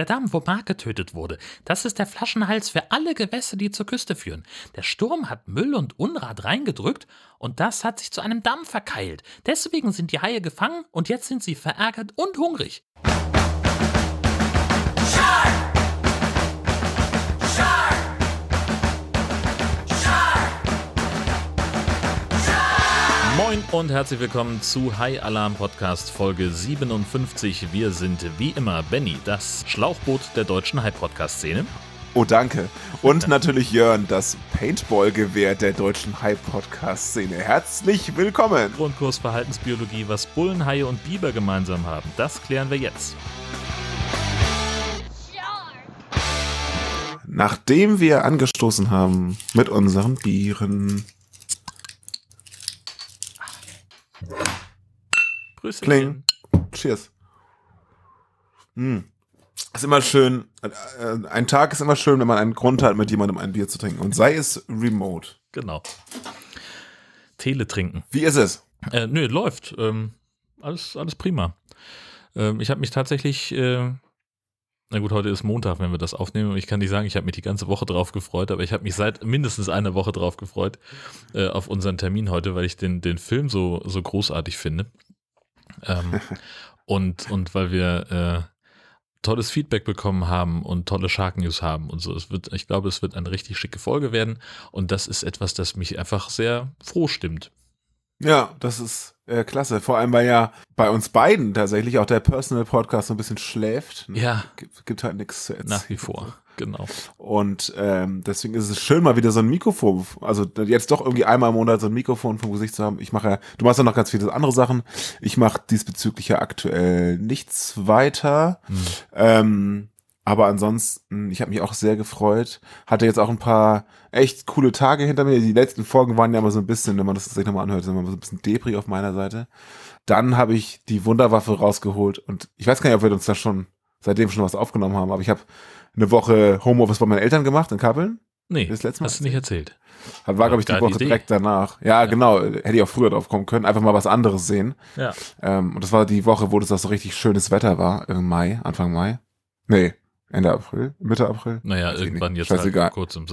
Der Damm, wo Mark getötet wurde. Das ist der Flaschenhals für alle Gewässer, die zur Küste führen. Der Sturm hat Müll und Unrat reingedrückt und das hat sich zu einem Damm verkeilt. Deswegen sind die Haie gefangen und jetzt sind sie verärgert und hungrig. Moin und herzlich willkommen zu High Alarm Podcast Folge 57. Wir sind wie immer Benny, das Schlauchboot der deutschen High Podcast Szene. Oh, danke. Und natürlich Jörn, das Paintball-Gewehr der deutschen High-Podcast-Szene. Herzlich willkommen. Grundkurs Verhaltensbiologie, was Bullen, Haie und Biber gemeinsam haben. Das klären wir jetzt. Nachdem wir angestoßen haben mit unseren Bieren. Grüße. Kling. Cheers. Hm. Ist immer schön, äh, ein Tag ist immer schön, wenn man einen Grund hat, mit jemandem ein Bier zu trinken. Und sei es remote. Genau. Tele trinken. Wie ist es? Äh, nö, läuft. Ähm, alles, alles prima. Ähm, ich habe mich tatsächlich, äh, na gut, heute ist Montag, wenn wir das aufnehmen. Ich kann nicht sagen, ich habe mich die ganze Woche drauf gefreut, aber ich habe mich seit mindestens einer Woche drauf gefreut, äh, auf unseren Termin heute, weil ich den, den Film so, so großartig finde. Ähm, und, und weil wir äh, tolles Feedback bekommen haben und tolle Shark News haben und so. Es wird, ich glaube, es wird eine richtig schicke Folge werden und das ist etwas, das mich einfach sehr froh stimmt. Ja, das ist äh, klasse. Vor allem, weil ja bei uns beiden tatsächlich auch der Personal Podcast so ein bisschen schläft. Ne? Ja. Gibt, gibt halt nichts zu erzählen. Nach wie vor, genau. Und ähm, deswegen ist es schön, mal wieder so ein Mikrofon, also jetzt doch irgendwie einmal im Monat so ein Mikrofon vom Gesicht zu haben. Ich mache ja, du machst ja noch ganz viele andere Sachen. Ich mache diesbezüglich ja aktuell nichts weiter. Hm. Ähm, aber ansonsten, ich habe mich auch sehr gefreut. Hatte jetzt auch ein paar echt coole Tage hinter mir. Die letzten Folgen waren ja immer so ein bisschen, wenn man das sich nochmal anhört, sind immer so ein bisschen Depri auf meiner Seite. Dann habe ich die Wunderwaffe rausgeholt und ich weiß gar nicht, ob wir uns da schon seitdem schon was aufgenommen haben, aber ich habe eine Woche Homeoffice bei meinen Eltern gemacht in Kappeln. Nee, Das letzte Mal hast du nicht erzählt. War, glaube ich, die Woche Idee. direkt danach. Ja, genau. Hätte ich auch früher drauf kommen können. Einfach mal was anderes sehen. Ja. Ähm, und das war die Woche, wo das auch so richtig schönes Wetter war. Im Mai, Anfang Mai. Nee, Ende April, Mitte April. Naja, Weiß irgendwann jetzt Scheißegal. halt kurz im,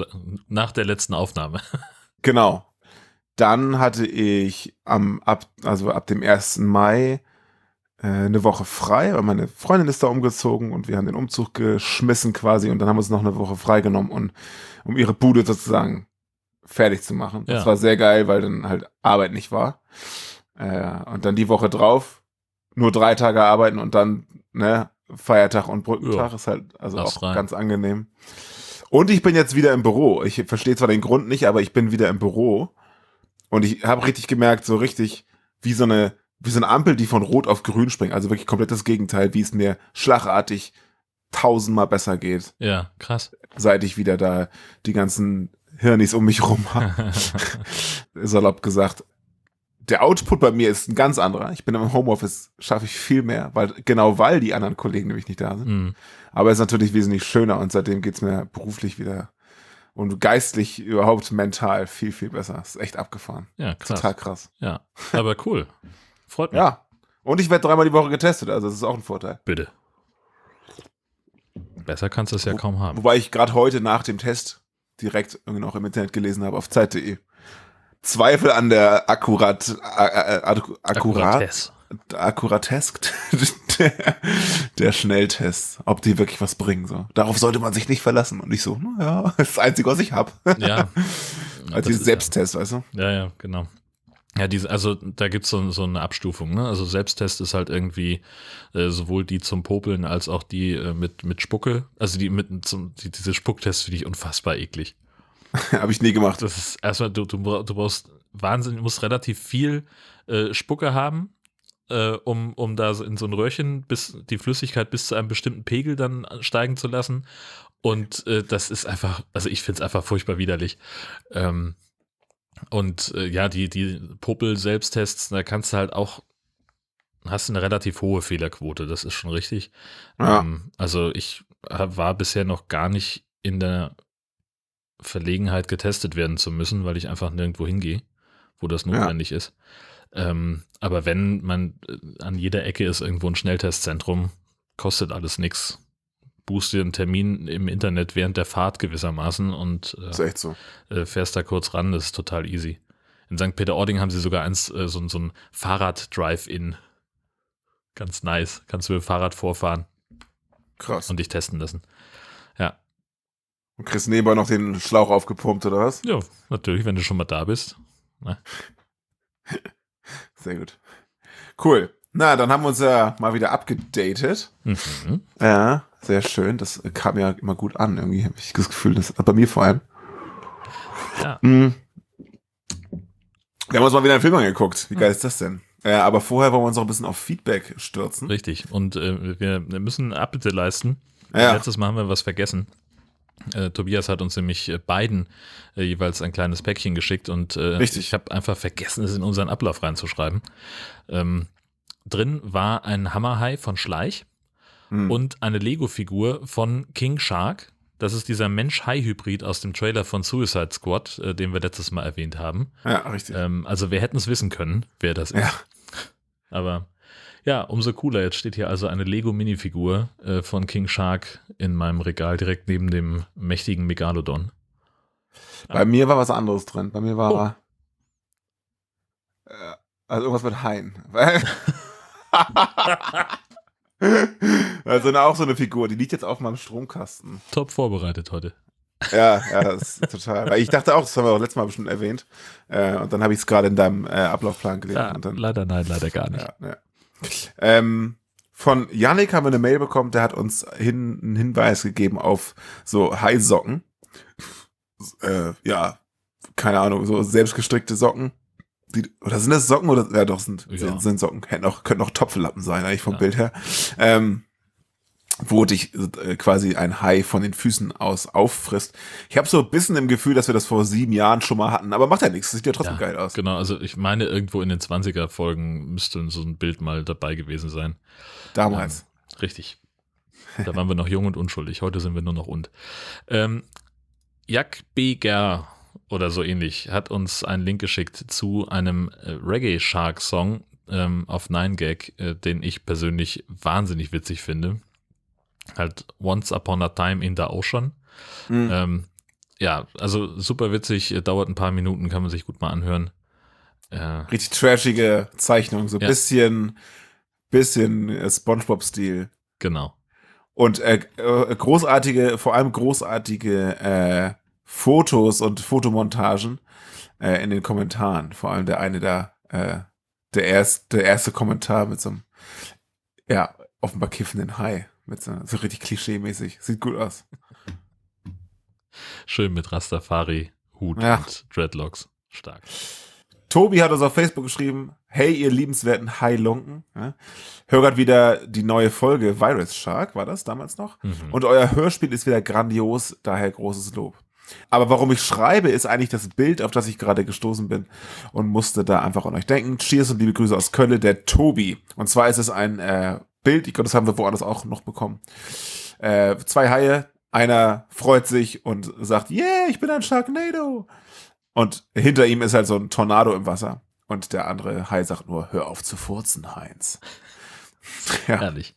nach der letzten Aufnahme. Genau. Dann hatte ich am, ab, also ab dem 1. Mai eine Woche frei, weil meine Freundin ist da umgezogen und wir haben den Umzug geschmissen quasi und dann haben wir uns noch eine Woche freigenommen, und, um ihre Bude sozusagen fertig zu machen. Das Ja. war sehr geil, weil dann halt Arbeit nicht war. Äh, und dann die Woche drauf nur drei Tage arbeiten und dann ne, Feiertag und Brückentag Ja. ist halt also Lass auch rein. ganz angenehm. Und ich bin jetzt wieder im Büro. Ich verstehe zwar den Grund nicht, aber ich bin wieder im Büro. Und ich habe richtig gemerkt, so richtig wie so eine wie so eine Ampel, die von rot auf grün springt. Also wirklich komplett das Gegenteil, wie es mir schlagartig tausendmal besser geht, ja, krass. seit ich wieder da die ganzen Hirnis um mich rum habe. Salopp gesagt. Der Output bei mir ist ein ganz anderer. Ich bin im Homeoffice, schaffe ich viel mehr, weil genau weil die anderen Kollegen nämlich nicht da sind. Hm. Aber es ist natürlich wesentlich schöner und seitdem geht's mir beruflich wieder und geistlich überhaupt mental viel, viel besser. ist echt abgefahren. Ja, krass. Total krass. Ja, aber cool. Freut mich. Ja. Und ich werde dreimal die Woche getestet, also das ist auch ein Vorteil. Bitte. Besser kannst du es ja Wo- kaum haben. Wobei ich gerade heute nach dem Test direkt irgendwie noch im Internet gelesen habe auf Zeit.de. Zweifel an der Akkurat, äh, äh, akkurat, Akkuratesse. Akkuratesk der, der Schnelltests, ob die wirklich was bringen. So. Darauf sollte man sich nicht verlassen. Und ich so, naja, das ist das Einzige, was ich habe. Ja. Als dieses Selbsttest, weißt du? Ja, ja, genau. Ja, diese, also da gibt's so, so eine Abstufung, ne? Also Selbsttest ist halt irgendwie äh, sowohl die zum Popeln als auch die äh, mit, mit Spucke. Also die mit zum, die, diese Spucktests finde ich unfassbar eklig. habe ich nie gemacht. Das ist erstmal, du, du, du brauchst Wahnsinn, du musst relativ viel äh, Spucke haben, äh, um, um da in so ein Röhrchen bis die Flüssigkeit bis zu einem bestimmten Pegel dann steigen zu lassen. Und äh, das ist einfach, also ich finde es einfach furchtbar widerlich. Ähm, und äh, ja, die, die Popel-Selbsttests, da kannst du halt auch, hast eine relativ hohe Fehlerquote, das ist schon richtig. Ja. Ähm, also ich war bisher noch gar nicht in der Verlegenheit getestet werden zu müssen, weil ich einfach nirgendwo hingehe, wo das notwendig ist. Ähm, aber wenn man äh, an jeder Ecke ist irgendwo ein Schnelltestzentrum, kostet alles nichts. Buchst dir einen Termin im Internet während der Fahrt gewissermaßen und echt so. äh, fährst da kurz ran, das ist total easy. In St. Peter-Ording haben sie sogar eins, äh, so, so ein Fahrrad-Drive-In. Ganz nice. Kannst du mit dem Fahrrad vorfahren Krass. und dich testen lassen. Und kriegst nebenbei noch den Schlauch aufgepumpt, oder was? Ja, natürlich, wenn du schon mal da bist. Sehr gut. Cool. Na, dann haben wir uns ja mal wieder abgedatet. Mhm. Ja, sehr schön. Das kam ja immer gut an. Irgendwie habe ich das Gefühl, dass bei mir vor allem. Ja. Mhm. Wir haben uns mal wieder einen Film angeguckt. Wie geil ist das denn? Äh, aber vorher wollen wir uns noch ein bisschen auf Feedback stürzen. Richtig. Und äh, wir müssen Abbitte leisten. Ja. Letztes Mal haben wir was vergessen. Äh, Tobias hat uns nämlich äh, beiden äh, jeweils ein kleines Päckchen geschickt und äh, Richtig. ich habe einfach vergessen, es in unseren Ablauf reinzuschreiben. Ähm, drin war ein Hammerhai von Schleich Hm. und eine Lego-Figur von King Shark. Das ist dieser Mensch-Hai-Hybrid aus dem Trailer von Suicide Squad, äh, den wir letztes Mal erwähnt haben. ja, richtig. Ähm, also wir hätten es wissen können, wer das ist. Ja. Aber ja, umso cooler. Jetzt steht hier also eine Lego-Minifigur äh, von King Shark in meinem Regal direkt neben dem mächtigen Megalodon. Bei mir war was anderes drin. Bei mir war Oh. äh, also irgendwas mit Hain. Also eine, auch so eine Figur, die liegt jetzt auf meinem Stromkasten. Top vorbereitet heute. Ja, ja, das ist total. Weil ich dachte auch, das haben wir auch letztes Mal bestimmt erwähnt. Äh, und dann habe ich es gerade in deinem äh, Ablaufplan gelesen. Ja, dann, leider nein, leider gar nicht. ja, ja. Ähm, von Yannick haben wir eine Mail bekommen, der hat uns hin, einen Hinweis gegeben auf so Haisocken. Äh, ja, keine Ahnung, so selbstgestrickte Socken. Die, oder sind das Socken oder ja doch sind, Ja. sind, sind Socken. Hätten auch, könnten auch Topflappen sein, eigentlich vom Ja. Bild her. Ähm, wo dich äh, quasi ein Hai von den Füßen aus auffrisst. Ich habe so ein bisschen im Gefühl, dass wir das vor sieben Jahren schon mal hatten, aber macht ja nichts. Das sieht ja trotzdem Ja, geil aus. Genau, also ich meine, irgendwo in den 20er-Folgen müsste so ein Bild mal dabei gewesen sein. Damals. Ähm, richtig. Da waren wir noch jung und unschuldig. Heute sind wir nur noch und. Ähm, Jack Beger oder so ähnlich hat uns einen Link geschickt zu einem äh, Reggae Shark Song ähm, auf 9gag, äh, den ich persönlich wahnsinnig witzig finde. Halt Once Upon a Time in the Ocean. Mhm. Ähm, ja, also super witzig, äh, dauert ein paar Minuten, kann man sich gut mal anhören. Äh, Richtig trashige Zeichnung, so ein Ja. bisschen, bisschen äh, Spongebob-Stil. genau. Und äh, äh, großartige, vor allem großartige äh, Fotos und Fotomontagen in den Kommentaren. Vor allem der eine da, äh, der, erst, der erste Kommentar mit so einem, ja, offenbar kiffenden Hai. Mit so, so richtig klischee-mäßig. Sieht gut aus. Schön mit Rastafari, Hut Ja. und Dreadlocks. Stark. Tobi hat uns auf Facebook geschrieben, hey ihr liebenswerten Hai-Lunken, ja, hör grad wieder die neue Folge Virus Shark, war das damals noch? Mhm. Und euer Hörspiel ist wieder grandios, daher großes Lob. Aber warum ich schreibe, ist eigentlich das Bild, auf das ich gerade gestoßen bin und musste da einfach an euch denken. Cheers und liebe Grüße aus Köln, der Tobi. Und zwar ist es ein äh, Bild, ich glaube, das haben wir woanders auch noch bekommen. Äh, zwei Haie, einer freut sich und sagt, yeah, ich bin ein Sharknado. Und hinter ihm ist halt so ein Tornado im Wasser. Und der andere Hai sagt nur, hör auf zu furzen, Heinz. Ja, Ehrlich.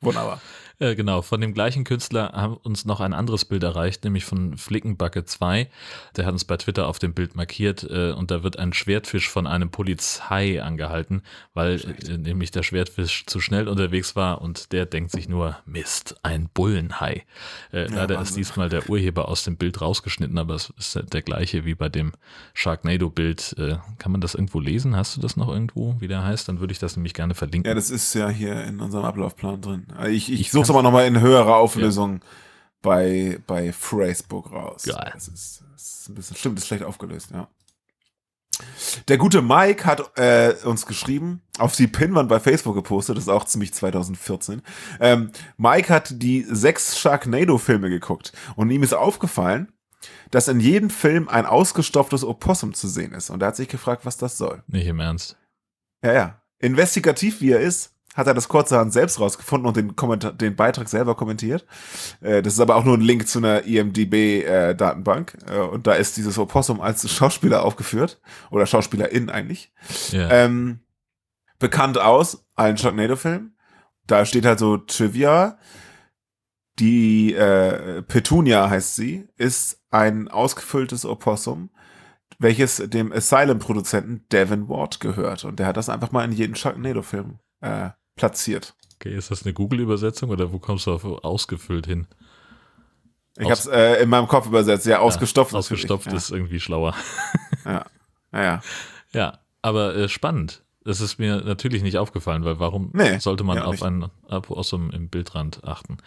wunderbar. Äh, genau, von dem gleichen Künstler haben uns noch ein anderes Bild erreicht, nämlich von Flickenbacke 2. Der hat uns bei Twitter auf dem Bild markiert äh, und da wird ein Schwertfisch von einem Polizei angehalten, weil äh, nämlich der Schwertfisch zu schnell unterwegs war und der denkt sich nur, Mist, ein Bullenhai. Äh, leider ist Wahnsinn. diesmal der Urheber aus dem Bild rausgeschnitten, aber es ist der- der gleiche wie bei dem Sharknado-Bild. Äh, kann man das irgendwo lesen? Hast du das noch irgendwo, wie der heißt? Dann würde ich das nämlich gerne verlinken. Ja, das ist ja hier in unserem Ablaufplan drin. Ich, ich, Ich suche aber nochmal in höherer Auflösung bei, bei Facebook raus. Geil. Das ist, das ist ein bisschen, stimmt, ist schlecht aufgelöst, ja. Der gute Mike hat äh, uns geschrieben, auf die Pinwand bei Facebook gepostet, das ist auch ziemlich 2014. Ähm, Mike hat die sechs Sharknado-Filme geguckt und ihm ist aufgefallen, dass in jedem Film ein ausgestopftes Opossum zu sehen ist. Und er hat sich gefragt, was das soll. Nicht im Ernst. Ja, ja. Investigativ wie er ist, hat er das kurzerhand selbst rausgefunden und den, Kommentar den Beitrag selber kommentiert. Äh, das ist aber auch nur ein Link zu einer IMDB-Datenbank. Äh, und da ist dieses Opossum als Schauspieler aufgeführt. Oder Schauspielerin eigentlich. Ja. Ähm, bekannt aus allen Sharknado-Filmen. Da steht halt so Trivia. Die äh, Petunia heißt sie, ist ein ausgefülltes Opossum, welches dem Asylum-Produzenten Devin Ward gehört. Und der hat das einfach mal in jeden Sharknado-Film äh, platziert. Okay, ist das eine Google-Übersetzung oder wo kommst du auf ausgefüllt hin? Ich Aus habe es äh, in meinem Kopf übersetzt. Ja, ausgestopft. Ja, ausgestopft ist, ja. irgendwie schlauer. Ja, ja. Ja, aber äh, spannend. Das ist mir natürlich nicht aufgefallen, weil warum nee, sollte man auf nicht. einen Opossum im Bildrand achten?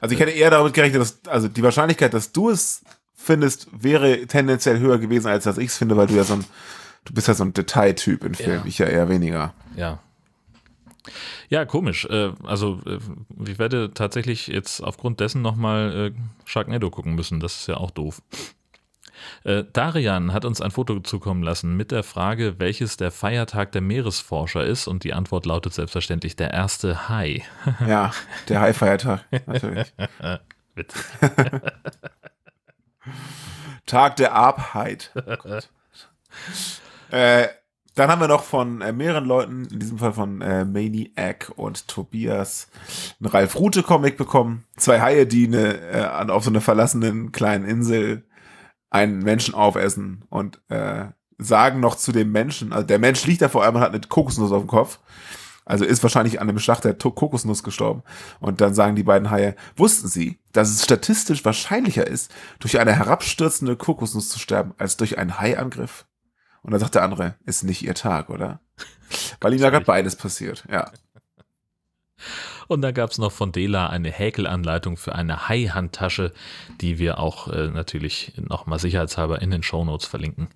Also ich hätte eher damit gerechnet, dass also die Wahrscheinlichkeit, dass du es findest, wäre tendenziell höher gewesen, als dass ich es finde, weil du ja so ein, du bist ja so ein Detailtyp in Film, ja. ich ja eher weniger. Ja. Ja, komisch. Äh, also äh, ich werde tatsächlich jetzt aufgrund dessen nochmal äh, Sharknado gucken müssen. Das ist ja auch doof. Darian hat uns ein Foto zukommen lassen mit der Frage, welches der Feiertag der Meeresforscher ist und die Antwort lautet selbstverständlich der erste Hai. ja, der Hai-Feiertag, natürlich. Witzig. Tag der Abheit. Oh äh, dann haben wir noch von äh, mehreren Leuten, in diesem Fall von äh, Maniac und Tobias, einen Ralf Rute Comic bekommen. Zwei Haie, die eine, äh, auf so einer verlassenen kleinen Insel einen Menschen aufessen und äh, sagen noch zu dem Menschen, also der Mensch liegt da vor allem und hat eine Kokosnuss auf dem Kopf. Also ist wahrscheinlich an einem Schlag der Kokosnuss gestorben. Und dann sagen die beiden Haie, wussten sie, dass es statistisch wahrscheinlicher ist, durch eine herabstürzende Kokosnuss zu sterben, als durch einen Haiangriff? Und dann sagt der andere, ist nicht ihr Tag, oder? Weil ihm da gerade beides passiert, ja. Und da gab es noch von Dela eine Häkelanleitung für eine Hai-Handtasche, die wir auch äh, natürlich nochmal sicherheitshalber in den Shownotes verlinken.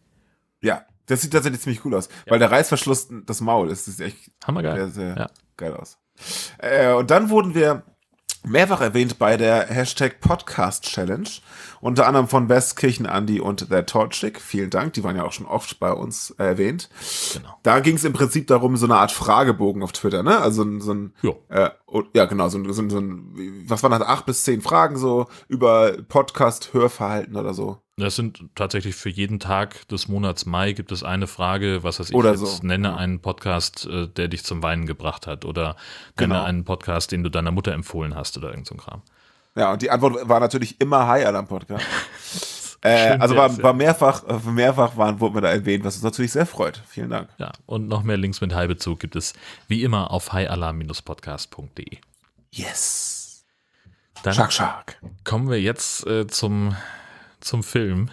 Ja, das sieht tatsächlich ziemlich cool aus, ja. weil der Reißverschluss das Maul ist. Das sieht echt Hammergeil. sehr, sehr ja. geil aus. Äh, und dann wurden wir mehrfach erwähnt bei der Hashtag Podcast Challenge. Unter anderem von Westkirchen Andy und der Torchic. Vielen Dank, die waren ja auch schon oft bei uns erwähnt. Genau. Da ging es im Prinzip darum, so eine Art Fragebogen auf Twitter, ne? Also so ein, äh, ja genau, so ein, so ein, so ein, was waren das, acht bis zehn Fragen so über Podcast-Hörverhalten oder so. Das sind tatsächlich für jeden Tag des Monats Mai gibt es eine Frage, was weiß ich oder jetzt, so. nenne einen Podcast, äh, der dich zum Weinen gebracht hat oder nenne genau. einen Podcast, den du deiner Mutter empfohlen hast oder irgend so ein Kram. Ja, und die Antwort war natürlich immer Hi Alarm Podcast. äh, also war, war mehrfach, mehrfach waren, wurden wir da erwähnt, was uns natürlich sehr freut. Vielen Dank. Ja, und noch mehr Links mit Hi-Bezug gibt es wie immer auf hialarm-podcast.de. Yes. Dann Shark, Shark. kommen wir jetzt äh, zum zum Film.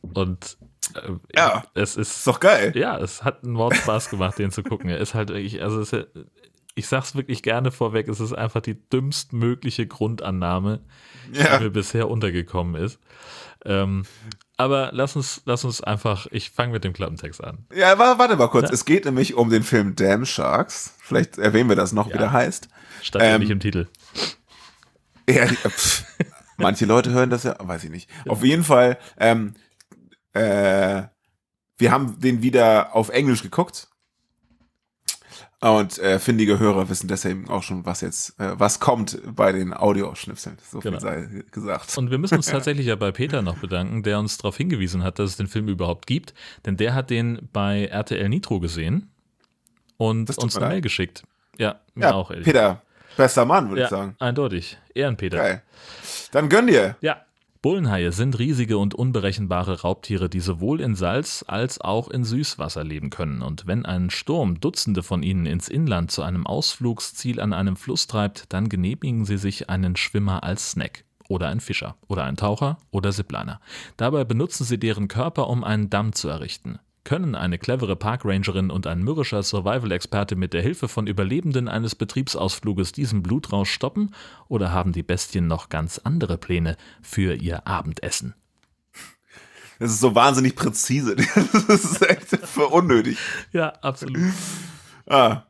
Und äh, ja, es ist, ist doch geil. Ja, es hat einen Mord Spaß gemacht, den zu gucken. Er ist halt wirklich, also es, ich sag's wirklich gerne vorweg, es ist einfach die dümmstmögliche Grundannahme, ja. die mir bisher untergekommen ist. Ähm, aber lass uns, lass uns einfach, ich fange mit dem Klappentext an. Ja, warte mal kurz. Ja. Es geht nämlich um den Film Damn Sharks. Vielleicht erwähnen wir das noch, ja. wie der heißt. Stand ähm, ja nicht im Titel. Ja, die, pff, Manche Leute hören das ja, weiß ich nicht. Auf jeden Fall, ähm, äh, wir haben den wieder auf Englisch geguckt. Und äh, findige Hörer wissen deswegen auch schon, was jetzt, äh, was kommt bei den Audioschnipseln. So viel genau. sei gesagt. Und wir müssen uns tatsächlich ja bei Peter noch bedanken, der uns darauf hingewiesen hat, dass es den Film überhaupt gibt. Denn der hat den bei RTL Nitro gesehen und uns eine Mail geschickt. Ja, mir ja, auch, ehrlich. Peter, bester Mann, würde ja, ich sagen. Eindeutig. Ehrenpeter. Geil. Dann gönn dir. Ja. Bullenhaie sind riesige und unberechenbare Raubtiere, die sowohl in Salz als auch in Süßwasser leben können. Und wenn ein Sturm Dutzende von ihnen ins Inland zu einem Ausflugsziel an einem Fluss treibt, dann genehmigen sie sich einen Schwimmer als Snack. Oder ein Fischer. Oder ein Taucher. Oder Ziplaner. Dabei benutzen sie deren Körper, um einen Damm zu errichten. Können eine clevere Parkrangerin und ein mürrischer Survival-Experte mit der Hilfe von Überlebenden eines Betriebsausfluges diesen Blutrausch stoppen oder haben die Bestien noch ganz andere Pläne für ihr Abendessen? Das ist so wahnsinnig präzise. Das ist echt für unnötig. Ja, absolut. Ah.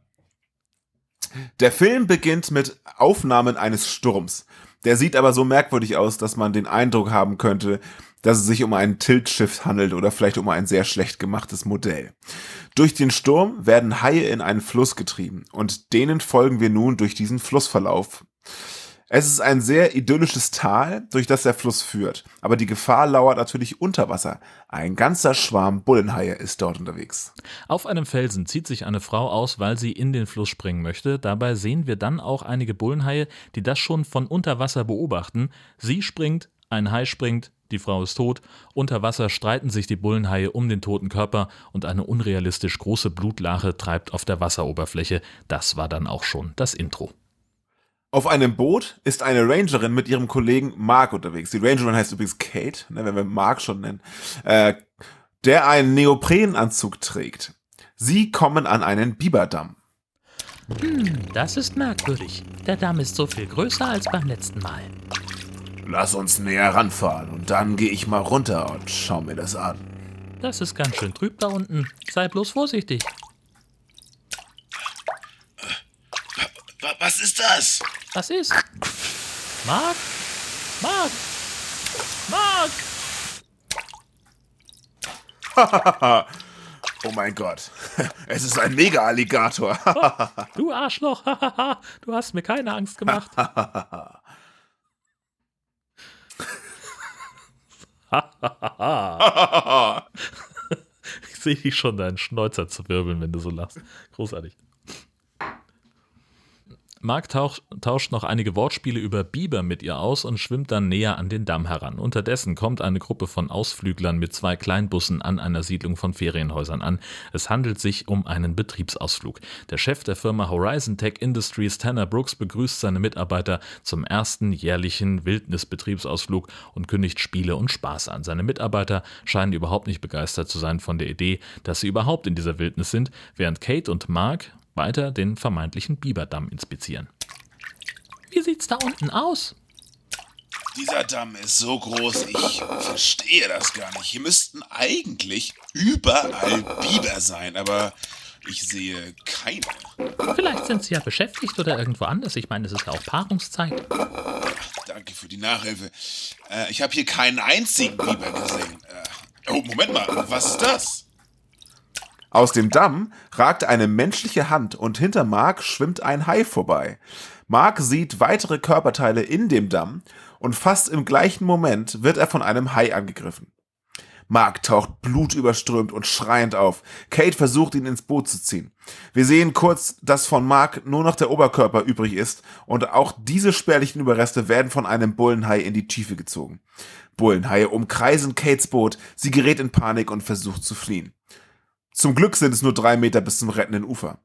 Der Film beginnt mit Aufnahmen eines Sturms. Der sieht aber so merkwürdig aus, dass man den Eindruck haben könnte, dass es sich um ein Tiltschiff handelt oder vielleicht um ein sehr schlecht gemachtes Modell. Durch den Sturm werden Haie in einen Fluss getrieben und denen folgen wir nun durch diesen Flussverlauf. Es ist ein sehr idyllisches Tal, durch das der Fluss führt. Aber die Gefahr lauert natürlich unter Wasser. Ein ganzer Schwarm Bullenhaie ist dort unterwegs. Auf einem Felsen zieht sich eine Frau aus, weil sie in den Fluss springen möchte. Dabei sehen wir dann auch einige Bullenhaie, die das schon von unter Wasser beobachten. Sie springt, ein Hai springt, die Frau ist tot. Unter Wasser streiten sich die Bullenhaie um den toten Körper und eine unrealistisch große Blutlache treibt auf der Wasseroberfläche. Das war dann auch schon das Intro. Auf einem Boot ist eine Rangerin mit ihrem Kollegen Mark unterwegs. Die Rangerin heißt übrigens Kate, ne, wenn wir Mark schon nennen, äh, der einen Neoprenanzug trägt. Sie kommen an einen Biberdamm. Hm, das ist merkwürdig. Der Damm ist so viel größer als beim letzten Mal. Lass uns näher ranfahren und dann gehe ich mal runter und schau mir das an. Das ist ganz schön trüb da unten. Sei bloß vorsichtig. Was ist das? Was ist? Mark? Mark? Mark! oh mein Gott. Es ist ein Mega-Alligator. oh, du Arschloch. du hast mir keine Angst gemacht. ich sehe dich schon deinen Schnäuzer zu wirbeln, wenn du so lachst. Großartig. Mark tauch, tauscht noch einige Wortspiele über Biber mit ihr aus und schwimmt dann näher an den Damm heran. Unterdessen kommt eine Gruppe von Ausflüglern mit zwei Kleinbussen an einer Siedlung von Ferienhäusern an. Es handelt sich um einen Betriebsausflug. Der Chef der Firma Horizon Tech Industries, Tanner Brooks, begrüßt seine Mitarbeiter zum ersten jährlichen Wildnisbetriebsausflug und kündigt Spiele und Spaß an. Seine Mitarbeiter scheinen überhaupt nicht begeistert zu sein von der Idee, dass sie überhaupt in dieser Wildnis sind, während Kate und Mark weiter den vermeintlichen Biberdamm inspizieren. Wie sieht's da unten aus? Dieser Damm ist so groß, ich verstehe das gar nicht. Hier müssten eigentlich überall Biber sein, aber ich sehe keine. Vielleicht sind sie ja beschäftigt oder irgendwo anders. Ich meine, es ist ja auch Paarungszeit. Danke für die Nachhilfe. Äh, ich habe hier keinen einzigen Biber gesehen. Äh, oh, Moment mal, was ist das? Aus dem Damm ragt eine menschliche Hand und hinter Mark schwimmt ein Hai vorbei. Mark sieht weitere Körperteile in dem Damm und fast im gleichen Moment wird er von einem Hai angegriffen. Mark taucht blutüberströmt und schreiend auf. Kate versucht ihn ins Boot zu ziehen. Wir sehen kurz, dass von Mark nur noch der Oberkörper übrig ist und auch diese spärlichen Überreste werden von einem Bullenhai in die Tiefe gezogen. Bullenhaie umkreisen Kates Boot, sie gerät in Panik und versucht zu fliehen. Zum Glück sind es nur drei Meter bis zum rettenden Ufer.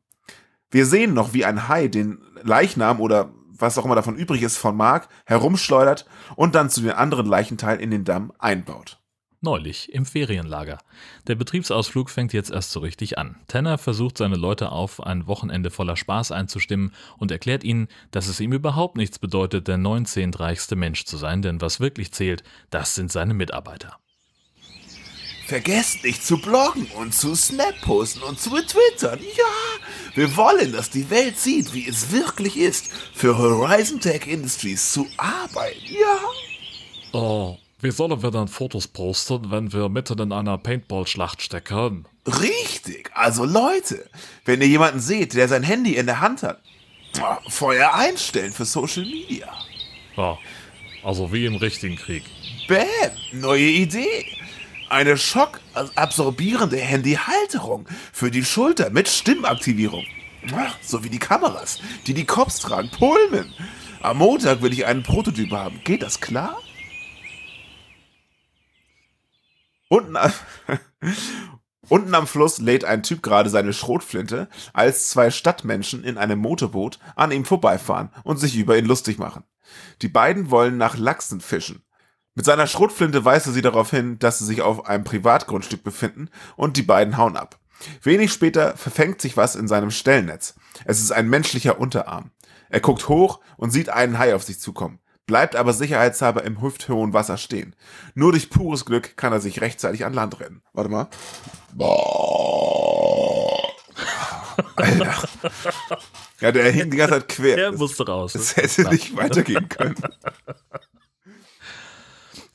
Wir sehen noch, wie ein Hai den Leichnam oder was auch immer davon übrig ist von Mark herumschleudert und dann zu den anderen Leichenteilen in den Damm einbaut. Neulich im Ferienlager. Der Betriebsausflug fängt jetzt erst so richtig an. Tanner versucht seine Leute auf ein Wochenende voller Spaß einzustimmen und erklärt ihnen, dass es ihm überhaupt nichts bedeutet, der 19. reichste Mensch zu sein, denn was wirklich zählt, das sind seine Mitarbeiter. Vergesst nicht zu bloggen und zu Snap posten und zu twittern. Ja, wir wollen, dass die Welt sieht, wie es wirklich ist, für Horizon Tech Industries zu arbeiten. Ja. Oh, wie sollen wir dann Fotos posten, wenn wir mitten in einer Paintball-Schlacht stecken? Richtig. Also Leute, wenn ihr jemanden seht, der sein Handy in der Hand hat, Feuer einstellen für Social Media. Ja, also wie im richtigen Krieg. Bam, neue Idee. Eine schockabsorbierende Handyhalterung für die Schulter mit Stimmaktivierung. So wie die Kameras, die die Cops tragen. Pullman. Am Montag will ich einen Prototyp haben. Geht das klar? Unten, Unten am Fluss lädt ein Typ gerade seine Schrotflinte, als zwei Stadtmenschen in einem Motorboot an ihm vorbeifahren und sich über ihn lustig machen. Die beiden wollen nach Lachsen fischen. Mit seiner Schrotflinte weist er sie darauf hin, dass sie sich auf einem Privatgrundstück befinden und die beiden hauen ab. Wenig später verfängt sich was in seinem Stellnetz. Es ist ein menschlicher Unterarm. Er guckt hoch und sieht einen Hai auf sich zukommen, bleibt aber sicherheitshalber im hüfthohen Wasser stehen. Nur durch pures Glück kann er sich rechtzeitig an Land rennen. Warte mal. Boah. Alter. Ja, der hing die ganze Zeit quer. Der musste raus. Es hätte nicht weitergehen können.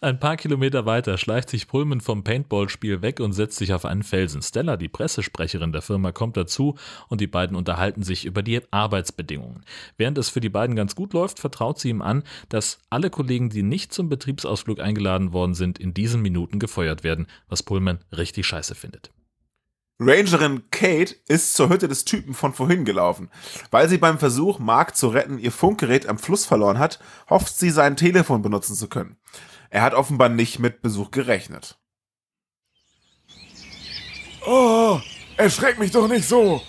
Ein paar Kilometer weiter schleicht sich Pullman vom Paintball-Spiel weg und setzt sich auf einen Felsen. Stella, die Pressesprecherin der Firma, kommt dazu und die beiden unterhalten sich über die Arbeitsbedingungen. Während es für die beiden ganz gut läuft, vertraut sie ihm an, dass alle Kollegen, die nicht zum Betriebsausflug eingeladen worden sind, in diesen Minuten gefeuert werden, was Pullman richtig scheiße findet. Rangerin Kate ist zur Hütte des Typen von vorhin gelaufen. Weil sie beim Versuch, Mark zu retten, ihr Funkgerät am Fluss verloren hat, hofft sie, sein Telefon benutzen zu können. Er hat offenbar nicht mit Besuch gerechnet. Oh, erschreck mich doch nicht so.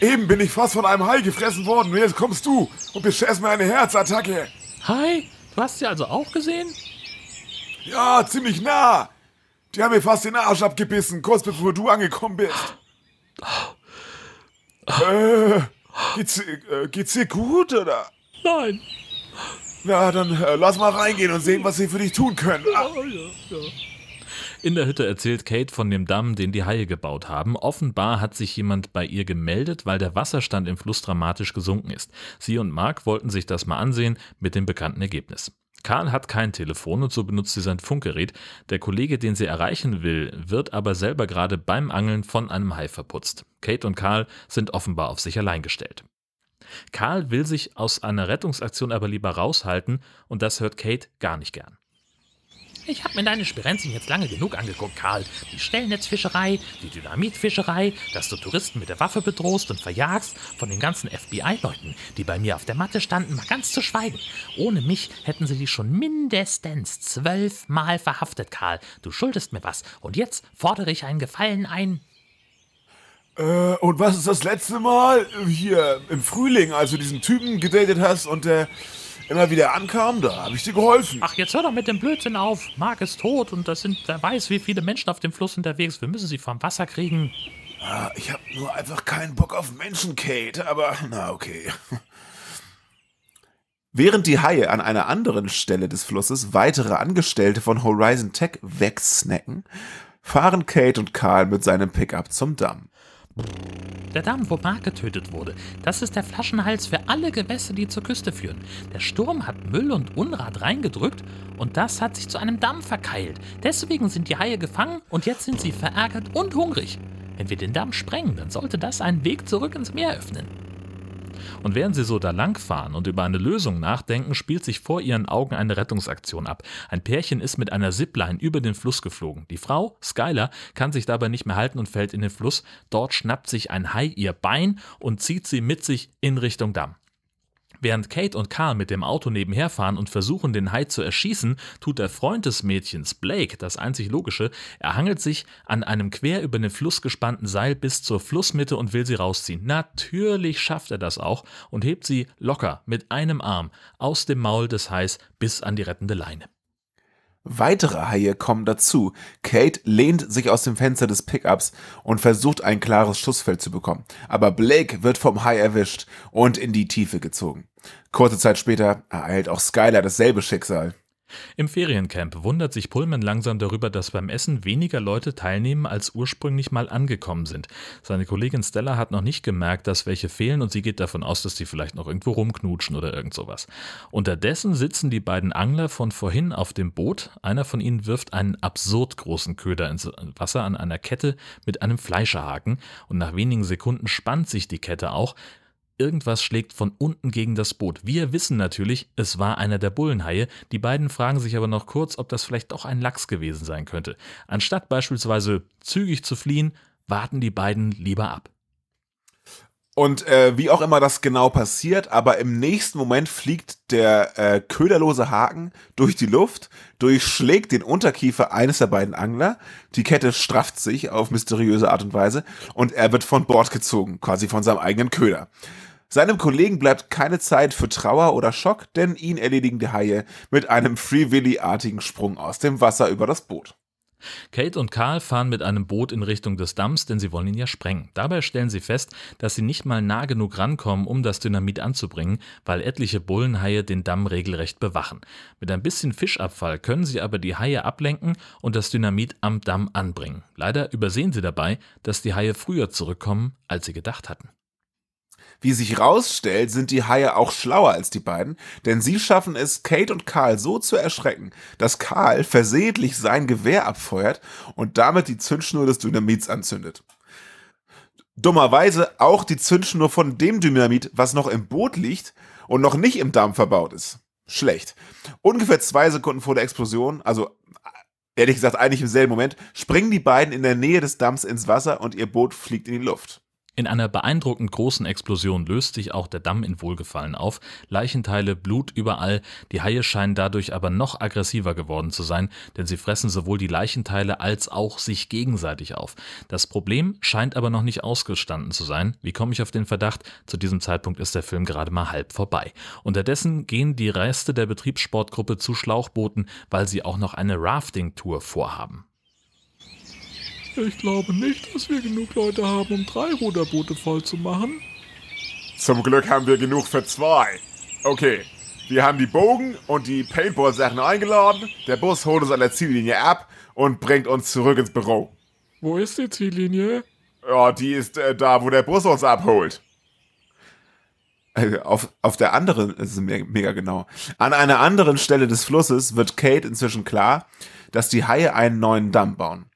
Eben bin ich fast von einem Hai gefressen worden und jetzt kommst du und beschäst mir eine Herzattacke. Hi, du hast sie also auch gesehen? Ja, ziemlich nah. Die haben mir fast den Arsch abgebissen, kurz bevor du angekommen bist. Äh, geht's, äh, geht's dir gut, oder? Nein. Na, dann äh, lass mal reingehen und sehen, was wir für dich tun können. Ah, In der Hütte erzählt Kate von dem Damm, den die Haie gebaut haben. Offenbar hat sich jemand bei ihr gemeldet, weil der Wasserstand im Fluss dramatisch gesunken ist. Sie und Mark wollten sich das mal ansehen mit dem bekannten Ergebnis. Karl hat kein Telefon und so benutzt sie sein Funkgerät. Der Kollege, den sie erreichen will, wird aber selber gerade beim Angeln von einem Hai verputzt. Kate und Karl sind offenbar auf sich allein gestellt. Karl will sich aus einer Rettungsaktion aber lieber raushalten und das hört Kate gar nicht gern. Ich habe mir deine Spirenzien jetzt lange genug angeguckt, Karl. Die Stellnetzfischerei, die Dynamitfischerei, dass du Touristen mit der Waffe bedrohst und verjagst, von den ganzen FBI-Leuten, die bei mir auf der Matte standen, mal ganz zu schweigen. Ohne mich hätten sie dich schon mindestens zwölfmal verhaftet, Karl. Du schuldest mir was. Und jetzt fordere ich einen Gefallen ein. Äh, und was ist das letzte Mal? Hier im Frühling, als du diesen Typen gedatet hast und der immer wieder ankam, da habe ich dir geholfen. Ach, jetzt hör doch mit dem Blödsinn auf. Mark ist tot und das sind, wer weiß, wie viele Menschen auf dem Fluss unterwegs. Wir müssen sie vom Wasser kriegen. Ah, Ich habe nur einfach keinen Bock auf Menschen, Kate, aber na okay. Während die Haie an einer anderen Stelle des Flusses weitere Angestellte von Horizon Tech wegsnacken, fahren Kate und Karl mit seinem Pickup zum Damm. Der Damm, wo Mark getötet wurde, das ist der Flaschenhals für alle Gewässer, die zur Küste führen. Der Sturm hat Müll und Unrat reingedrückt und das hat sich zu einem Damm verkeilt. Deswegen sind die Haie gefangen und jetzt sind sie verärgert und hungrig. Wenn wir den Damm sprengen, dann sollte das einen Weg zurück ins Meer öffnen. Und während sie so da langfahren und über eine Lösung nachdenken, spielt sich vor ihren Augen eine Rettungsaktion ab. Ein Pärchen ist mit einer Zipline über den Fluss geflogen. Die Frau, Skylar, kann sich dabei nicht mehr halten und fällt in den Fluss. Dort schnappt sich ein Hai ihr Bein und zieht sie mit sich in Richtung Damm. Während Kate und Carl mit dem Auto nebenher fahren und versuchen, den Hai zu erschießen, tut der Freund des Mädchens, Blake, das einzig Logische. Er hangelt sich an einem quer über den Fluss gespannten Seil bis zur Flussmitte und will sie rausziehen. Natürlich schafft er das auch und hebt sie locker mit einem Arm aus dem Maul des Hais bis an die rettende Leine. Weitere Haie kommen dazu. Kate lehnt sich aus dem Fenster des Pickups und versucht ein klares Schussfeld zu bekommen. Aber Blake wird vom Hai erwischt und in die Tiefe gezogen. Kurze Zeit später ereilt auch Skylar dasselbe Schicksal. Im Feriencamp wundert sich Pullman langsam darüber, dass beim Essen weniger Leute teilnehmen, als ursprünglich mal angekommen sind. Seine Kollegin Stella hat noch nicht gemerkt, dass welche fehlen und sie geht davon aus, dass die vielleicht noch irgendwo rumknutschen oder irgend sowas. Unterdessen sitzen die beiden Angler von vorhin auf dem Boot. Einer von ihnen wirft einen absurd großen Köder ins Wasser an einer Kette mit einem Fleischerhaken und nach wenigen Sekunden spannt sich die Kette auch. Irgendwas schlägt von unten gegen das Boot. Wir wissen natürlich, es war einer der Bullenhaie. Die beiden fragen sich aber noch kurz, ob das vielleicht doch ein Lachs gewesen sein könnte. Anstatt beispielsweise zügig zu fliehen, warten die beiden lieber ab. Und äh, wie auch immer das genau passiert, aber im nächsten Moment fliegt der äh, köderlose Haken durch die Luft, durchschlägt den Unterkiefer eines der beiden Angler, die Kette strafft sich auf mysteriöse Art und Weise und er wird von Bord gezogen, quasi von seinem eigenen Köder. Seinem Kollegen bleibt keine Zeit für Trauer oder Schock, denn ihn erledigen die Haie mit einem Free Willy-artigen Sprung aus dem Wasser über das Boot. Kate und Karl fahren mit einem Boot in Richtung des Damms, denn sie wollen ihn ja sprengen. Dabei stellen sie fest, dass sie nicht mal nah genug rankommen, um das Dynamit anzubringen, weil etliche Bullenhaie den Damm regelrecht bewachen. Mit ein bisschen Fischabfall können sie aber die Haie ablenken und das Dynamit am Damm anbringen. Leider übersehen sie dabei, dass die Haie früher zurückkommen, als sie gedacht hatten. Wie sich rausstellt, sind die Haie auch schlauer als die beiden, denn sie schaffen es, Kate und Karl so zu erschrecken, dass Karl versehentlich sein Gewehr abfeuert und damit die Zündschnur des Dynamits anzündet. Dummerweise auch die Zündschnur von dem Dynamit, was noch im Boot liegt und noch nicht im Damm verbaut ist. Schlecht. Ungefähr zwei Sekunden vor der Explosion, also ehrlich gesagt eigentlich im selben Moment, springen die beiden in der Nähe des Damms ins Wasser und ihr Boot fliegt in die Luft. In einer beeindruckend großen Explosion löst sich auch der Damm in Wohlgefallen auf, Leichenteile, Blut überall, die Haie scheinen dadurch aber noch aggressiver geworden zu sein, denn sie fressen sowohl die Leichenteile als auch sich gegenseitig auf. Das Problem scheint aber noch nicht ausgestanden zu sein. Wie komme ich auf den Verdacht? Zu diesem Zeitpunkt ist der Film gerade mal halb vorbei. Unterdessen gehen die Reste der Betriebssportgruppe zu Schlauchbooten, weil sie auch noch eine Rafting-Tour vorhaben. Ich glaube nicht, dass wir genug Leute haben, um drei Ruderboote voll zu machen. Zum Glück haben wir genug für zwei. Okay, wir haben die Bogen und die Paintball-Sachen eingeladen. Der Bus holt uns an der Ziellinie ab und bringt uns zurück ins Büro. Wo ist die Ziellinie? Ja, die ist äh, da, wo der Bus uns abholt. Äh, Auf, auf der anderen, das ist me- mega genau. An einer anderen Stelle des Flusses wird Kate inzwischen klar, dass die Haie einen neuen Damm bauen.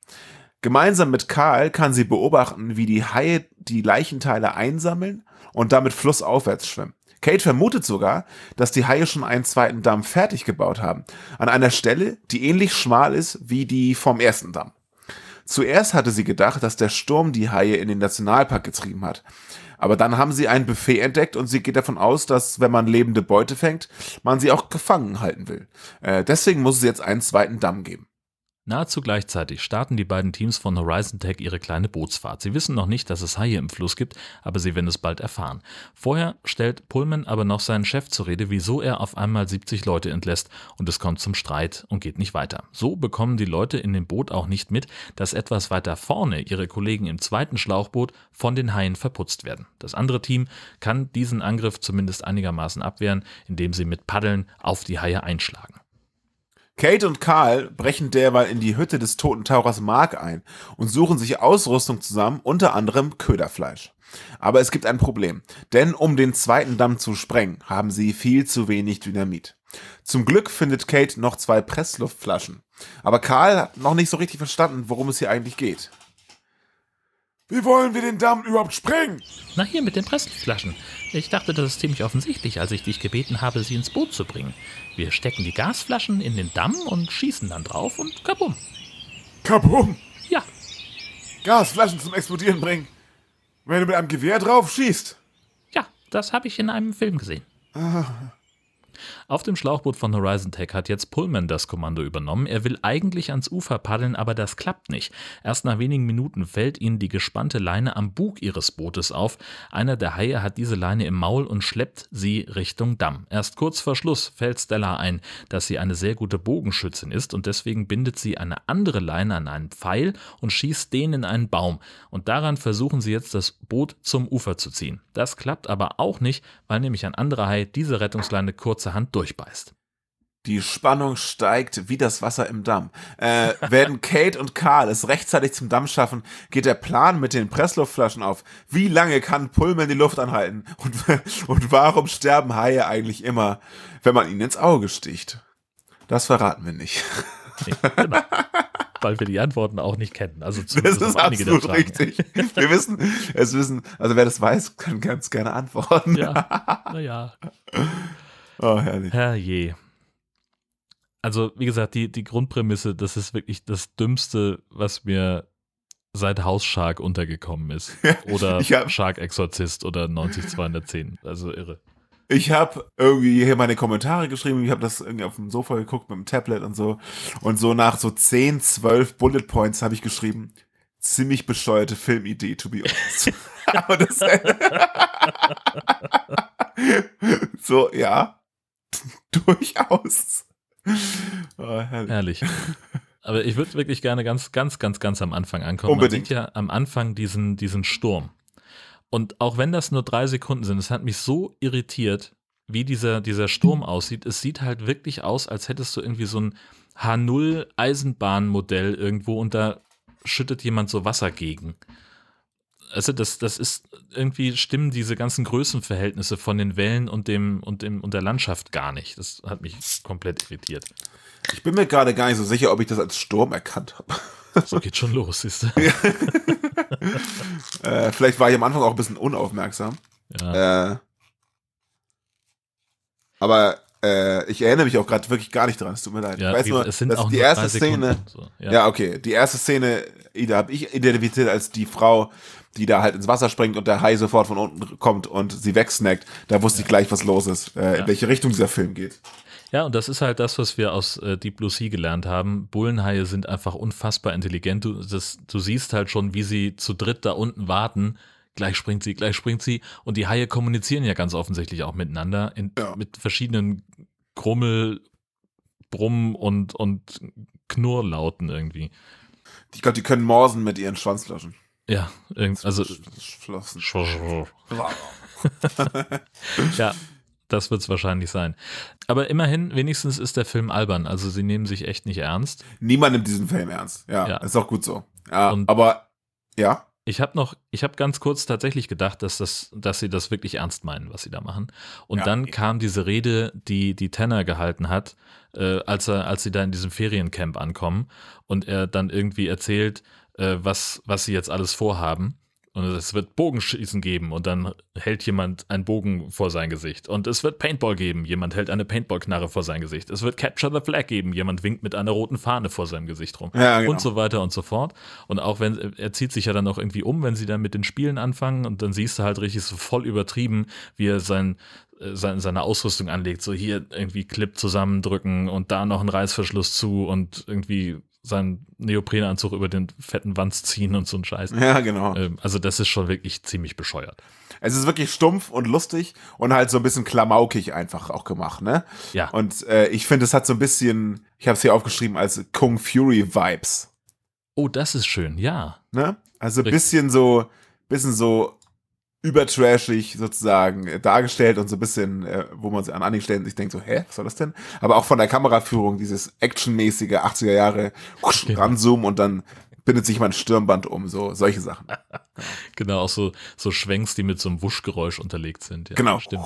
Gemeinsam mit Karl kann sie beobachten, wie die Haie die Leichenteile einsammeln und damit flussaufwärts schwimmen. Kate vermutet sogar, dass die Haie schon einen zweiten Damm fertig gebaut haben. An einer Stelle, die ähnlich schmal ist wie die vom ersten Damm. Zuerst hatte sie gedacht, dass der Sturm die Haie in den Nationalpark getrieben hat. Aber dann haben sie ein Buffet entdeckt und sie geht davon aus, dass, wenn man lebende Beute fängt, man sie auch gefangen halten will. Äh, deswegen muss es jetzt einen zweiten Damm geben. Nahezu gleichzeitig starten die beiden Teams von Horizon Tech ihre kleine Bootsfahrt. Sie wissen noch nicht, dass es Haie im Fluss gibt, aber sie werden es bald erfahren. Vorher stellt Pullman aber noch seinen Chef zur Rede, wieso er auf einmal 70 Leute entlässt und es kommt zum Streit und geht nicht weiter. So bekommen die Leute in dem Boot auch nicht mit, dass etwas weiter vorne ihre Kollegen im zweiten Schlauchboot von den Haien verputzt werden. Das andere Team kann diesen Angriff zumindest einigermaßen abwehren, indem sie mit Paddeln auf die Haie einschlagen. Kate und Karl brechen derweil in die Hütte des toten Tauchers Mark ein und suchen sich Ausrüstung zusammen, unter anderem Köderfleisch. Aber es gibt ein Problem, denn um den zweiten Damm zu sprengen, haben sie viel zu wenig Dynamit. Zum Glück findet Kate noch zwei Pressluftflaschen. Aber Karl hat noch nicht so richtig verstanden, worum es hier eigentlich geht. Wie wollen wir den Damm überhaupt sprengen? Na hier mit den Pressluftflaschen. Ich dachte, das ist ziemlich offensichtlich, als ich dich gebeten habe, sie ins Boot zu bringen. Wir stecken die Gasflaschen in den Damm und schießen dann drauf und kabum. Kabum! Ja, Gasflaschen zum Explodieren bringen. Wenn du mit einem Gewehr drauf schießt. ja, das habe ich in einem Film gesehen. Auf dem Schlauchboot von Horizon Tech hat jetzt Pullman das Kommando übernommen. Er will eigentlich ans Ufer paddeln, aber das klappt nicht. Erst nach wenigen Minuten fällt ihnen die gespannte Leine am Bug ihres Bootes auf. Einer der Haie hat diese Leine im Maul und schleppt sie Richtung Damm. Erst kurz vor Schluss fällt Stella ein, dass sie eine sehr gute Bogenschützin ist und deswegen bindet sie eine andere Leine an einen Pfeil und schießt den in einen Baum. Und daran versuchen sie jetzt das Boot zum Ufer zu ziehen. Das klappt aber auch nicht, weil nämlich ein anderer Hai diese Rettungsleine kurzerhand durchbeißt. Die Spannung steigt wie das Wasser im Damm. Äh, werden Kate und Karl es rechtzeitig zum Damm schaffen, geht der Plan mit den Pressluftflaschen auf. Wie lange kann Pullman die Luft anhalten? Und, und warum sterben Haie eigentlich immer, wenn man ihnen ins Auge sticht? Das verraten wir nicht. Nee, genau. Weil wir die Antworten auch nicht kennen. Also Das ist absolut richtig. Wir wissen, es wissen, also wer das weiß, kann ganz gerne antworten. Ja, naja. Oh, herrlich. Herrje. Also, wie gesagt, die, die Grundprämisse, das ist wirklich das Dümmste, was mir seit House Shark untergekommen ist. Oder hab- Shark Exorzist oder 90210. Also irre. Ich habe irgendwie hier meine Kommentare geschrieben, ich habe das irgendwie auf dem Sofa geguckt mit dem Tablet und so. Und so nach so 10, 12 Bullet Points habe ich geschrieben, ziemlich bescheuerte Filmidee, to be honest. Aber das so, ja, durchaus. Oh, herrlich. Herrlich. Aber ich würde wirklich gerne ganz, ganz, ganz, ganz am Anfang ankommen. Unbedingt. Man sieht ja am Anfang diesen, diesen Sturm. Und auch wenn das nur drei Sekunden sind, es hat mich so irritiert, wie dieser, dieser Sturm aussieht. Es sieht halt wirklich aus, als hättest du irgendwie so ein H0 Eisenbahnmodell irgendwo und da schüttet jemand so Wasser gegen. Also das, das ist irgendwie stimmen diese ganzen Größenverhältnisse von den Wellen und dem und dem und der Landschaft gar nicht. Das hat mich komplett irritiert. Ich bin mir gerade gar nicht so sicher, ob ich das als Sturm erkannt habe. So geht schon los, siehst du. Äh, vielleicht war ich am Anfang auch ein bisschen unaufmerksam. Ja. Äh, aber äh, ich erinnere mich auch gerade wirklich gar nicht dran. Es tut mir leid. ja, ich weiß nur, es sind dass auch die erste Szene. So. Ja. okay. Die erste Szene, da habe ich identifiziert als die Frau, die da halt ins Wasser springt und der Hai sofort von unten kommt und sie wegsnackt. Da wusste ich gleich, was los ist, äh, in welche Richtung dieser Film geht. Ja, und das ist halt das, was wir aus äh, Deep Blue Sea gelernt haben. Bullenhaie sind einfach unfassbar intelligent. Du, das, du siehst halt schon, wie sie zu dritt da unten warten. Gleich springt sie, gleich springt sie. Und die Haie kommunizieren ja ganz offensichtlich auch miteinander in, Ja. mit verschiedenen Grummel, Brumm und, und Knurrlauten irgendwie. Ich glaube, die können morsen mit ihren Schwanzflaschen. Ja, irgend, also Schlossen. ja, das wird es wahrscheinlich sein. Aber immerhin, wenigstens ist der Film albern. Also sie nehmen sich echt nicht ernst. Niemand nimmt diesen Film ernst. Ja, Ja. ist auch gut so. Ja, Und- aber ja, Ich habe noch, ich habe ganz kurz tatsächlich gedacht, dass das, dass sie das wirklich ernst meinen, was sie da machen. Und Ja. dann kam diese Rede, die die Tanner gehalten hat, äh, als er, als sie da in diesem Feriencamp ankommen und er dann irgendwie erzählt, äh, was, was sie jetzt alles vorhaben. Und es wird Bogenschießen geben und dann hält jemand einen Bogen vor sein Gesicht. Und es wird Paintball geben, jemand hält eine Paintballknarre vor sein Gesicht. Es wird Capture the Flag geben, jemand winkt mit einer roten Fahne vor seinem Gesicht rum. Ja, genau. Und so weiter und so fort. Und auch wenn, er zieht sich ja dann auch irgendwie um, wenn sie dann mit den Spielen anfangen und dann siehst du halt richtig so voll übertrieben, wie er sein, äh, sein, seine Ausrüstung anlegt. So hier irgendwie Clip zusammendrücken und da noch einen Reißverschluss zu und irgendwie seinen Neoprenanzug über den fetten Wanz ziehen und so ein Scheiß. ja, genau. Ähm, Also das ist schon wirklich ziemlich bescheuert. Es ist wirklich stumpf und lustig und halt so ein bisschen klamaukig einfach auch gemacht, ne? Ja. Und äh, ich finde, es hat so ein bisschen, ich habe es hier aufgeschrieben als Kung Fury Vibes, Oh, das ist schön, ja. ne? Also ein bisschen so, bisschen so übertrashig sozusagen äh, dargestellt und so ein bisschen, äh, wo man sich an einigen Stellen sich denkt so, hä, was soll das denn? Aber auch von der Kameraführung, dieses actionmäßige 80er Jahre husch, Genau. ranzoomen und dann bindet sich mal ein Stirnband um, so solche Sachen. Genau, auch so, so Schwenks, die mit so einem Wuschgeräusch unterlegt sind. Ja, Genau. Stimmt.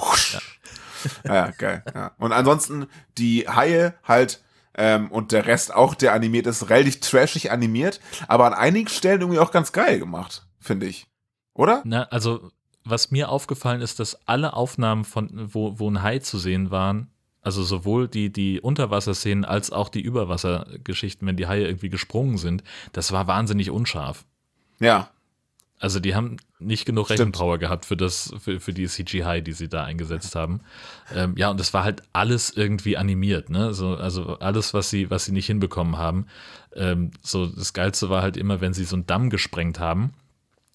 Ja. Ja, geil. Ja. Und ansonsten die Haie halt ähm, und der Rest auch, der animiert ist, relativ trashig animiert, aber an einigen Stellen irgendwie auch ganz geil gemacht, finde ich. Oder? Na, also, was mir aufgefallen ist, dass alle Aufnahmen von, wo, wo ein Hai zu sehen waren, also sowohl die, die Unterwasserszenen als auch die Überwassergeschichten, wenn die Haie irgendwie gesprungen sind, das war wahnsinnig unscharf. Ja. Also die haben nicht genug. Rechenpower gehabt für das, für, für die CGI, die sie da eingesetzt haben. Ähm, ja, und das war halt alles irgendwie animiert, ne? So, also alles, was sie, was sie nicht hinbekommen haben. Ähm, so, das Geilste war halt immer, wenn sie so einen Damm gesprengt haben.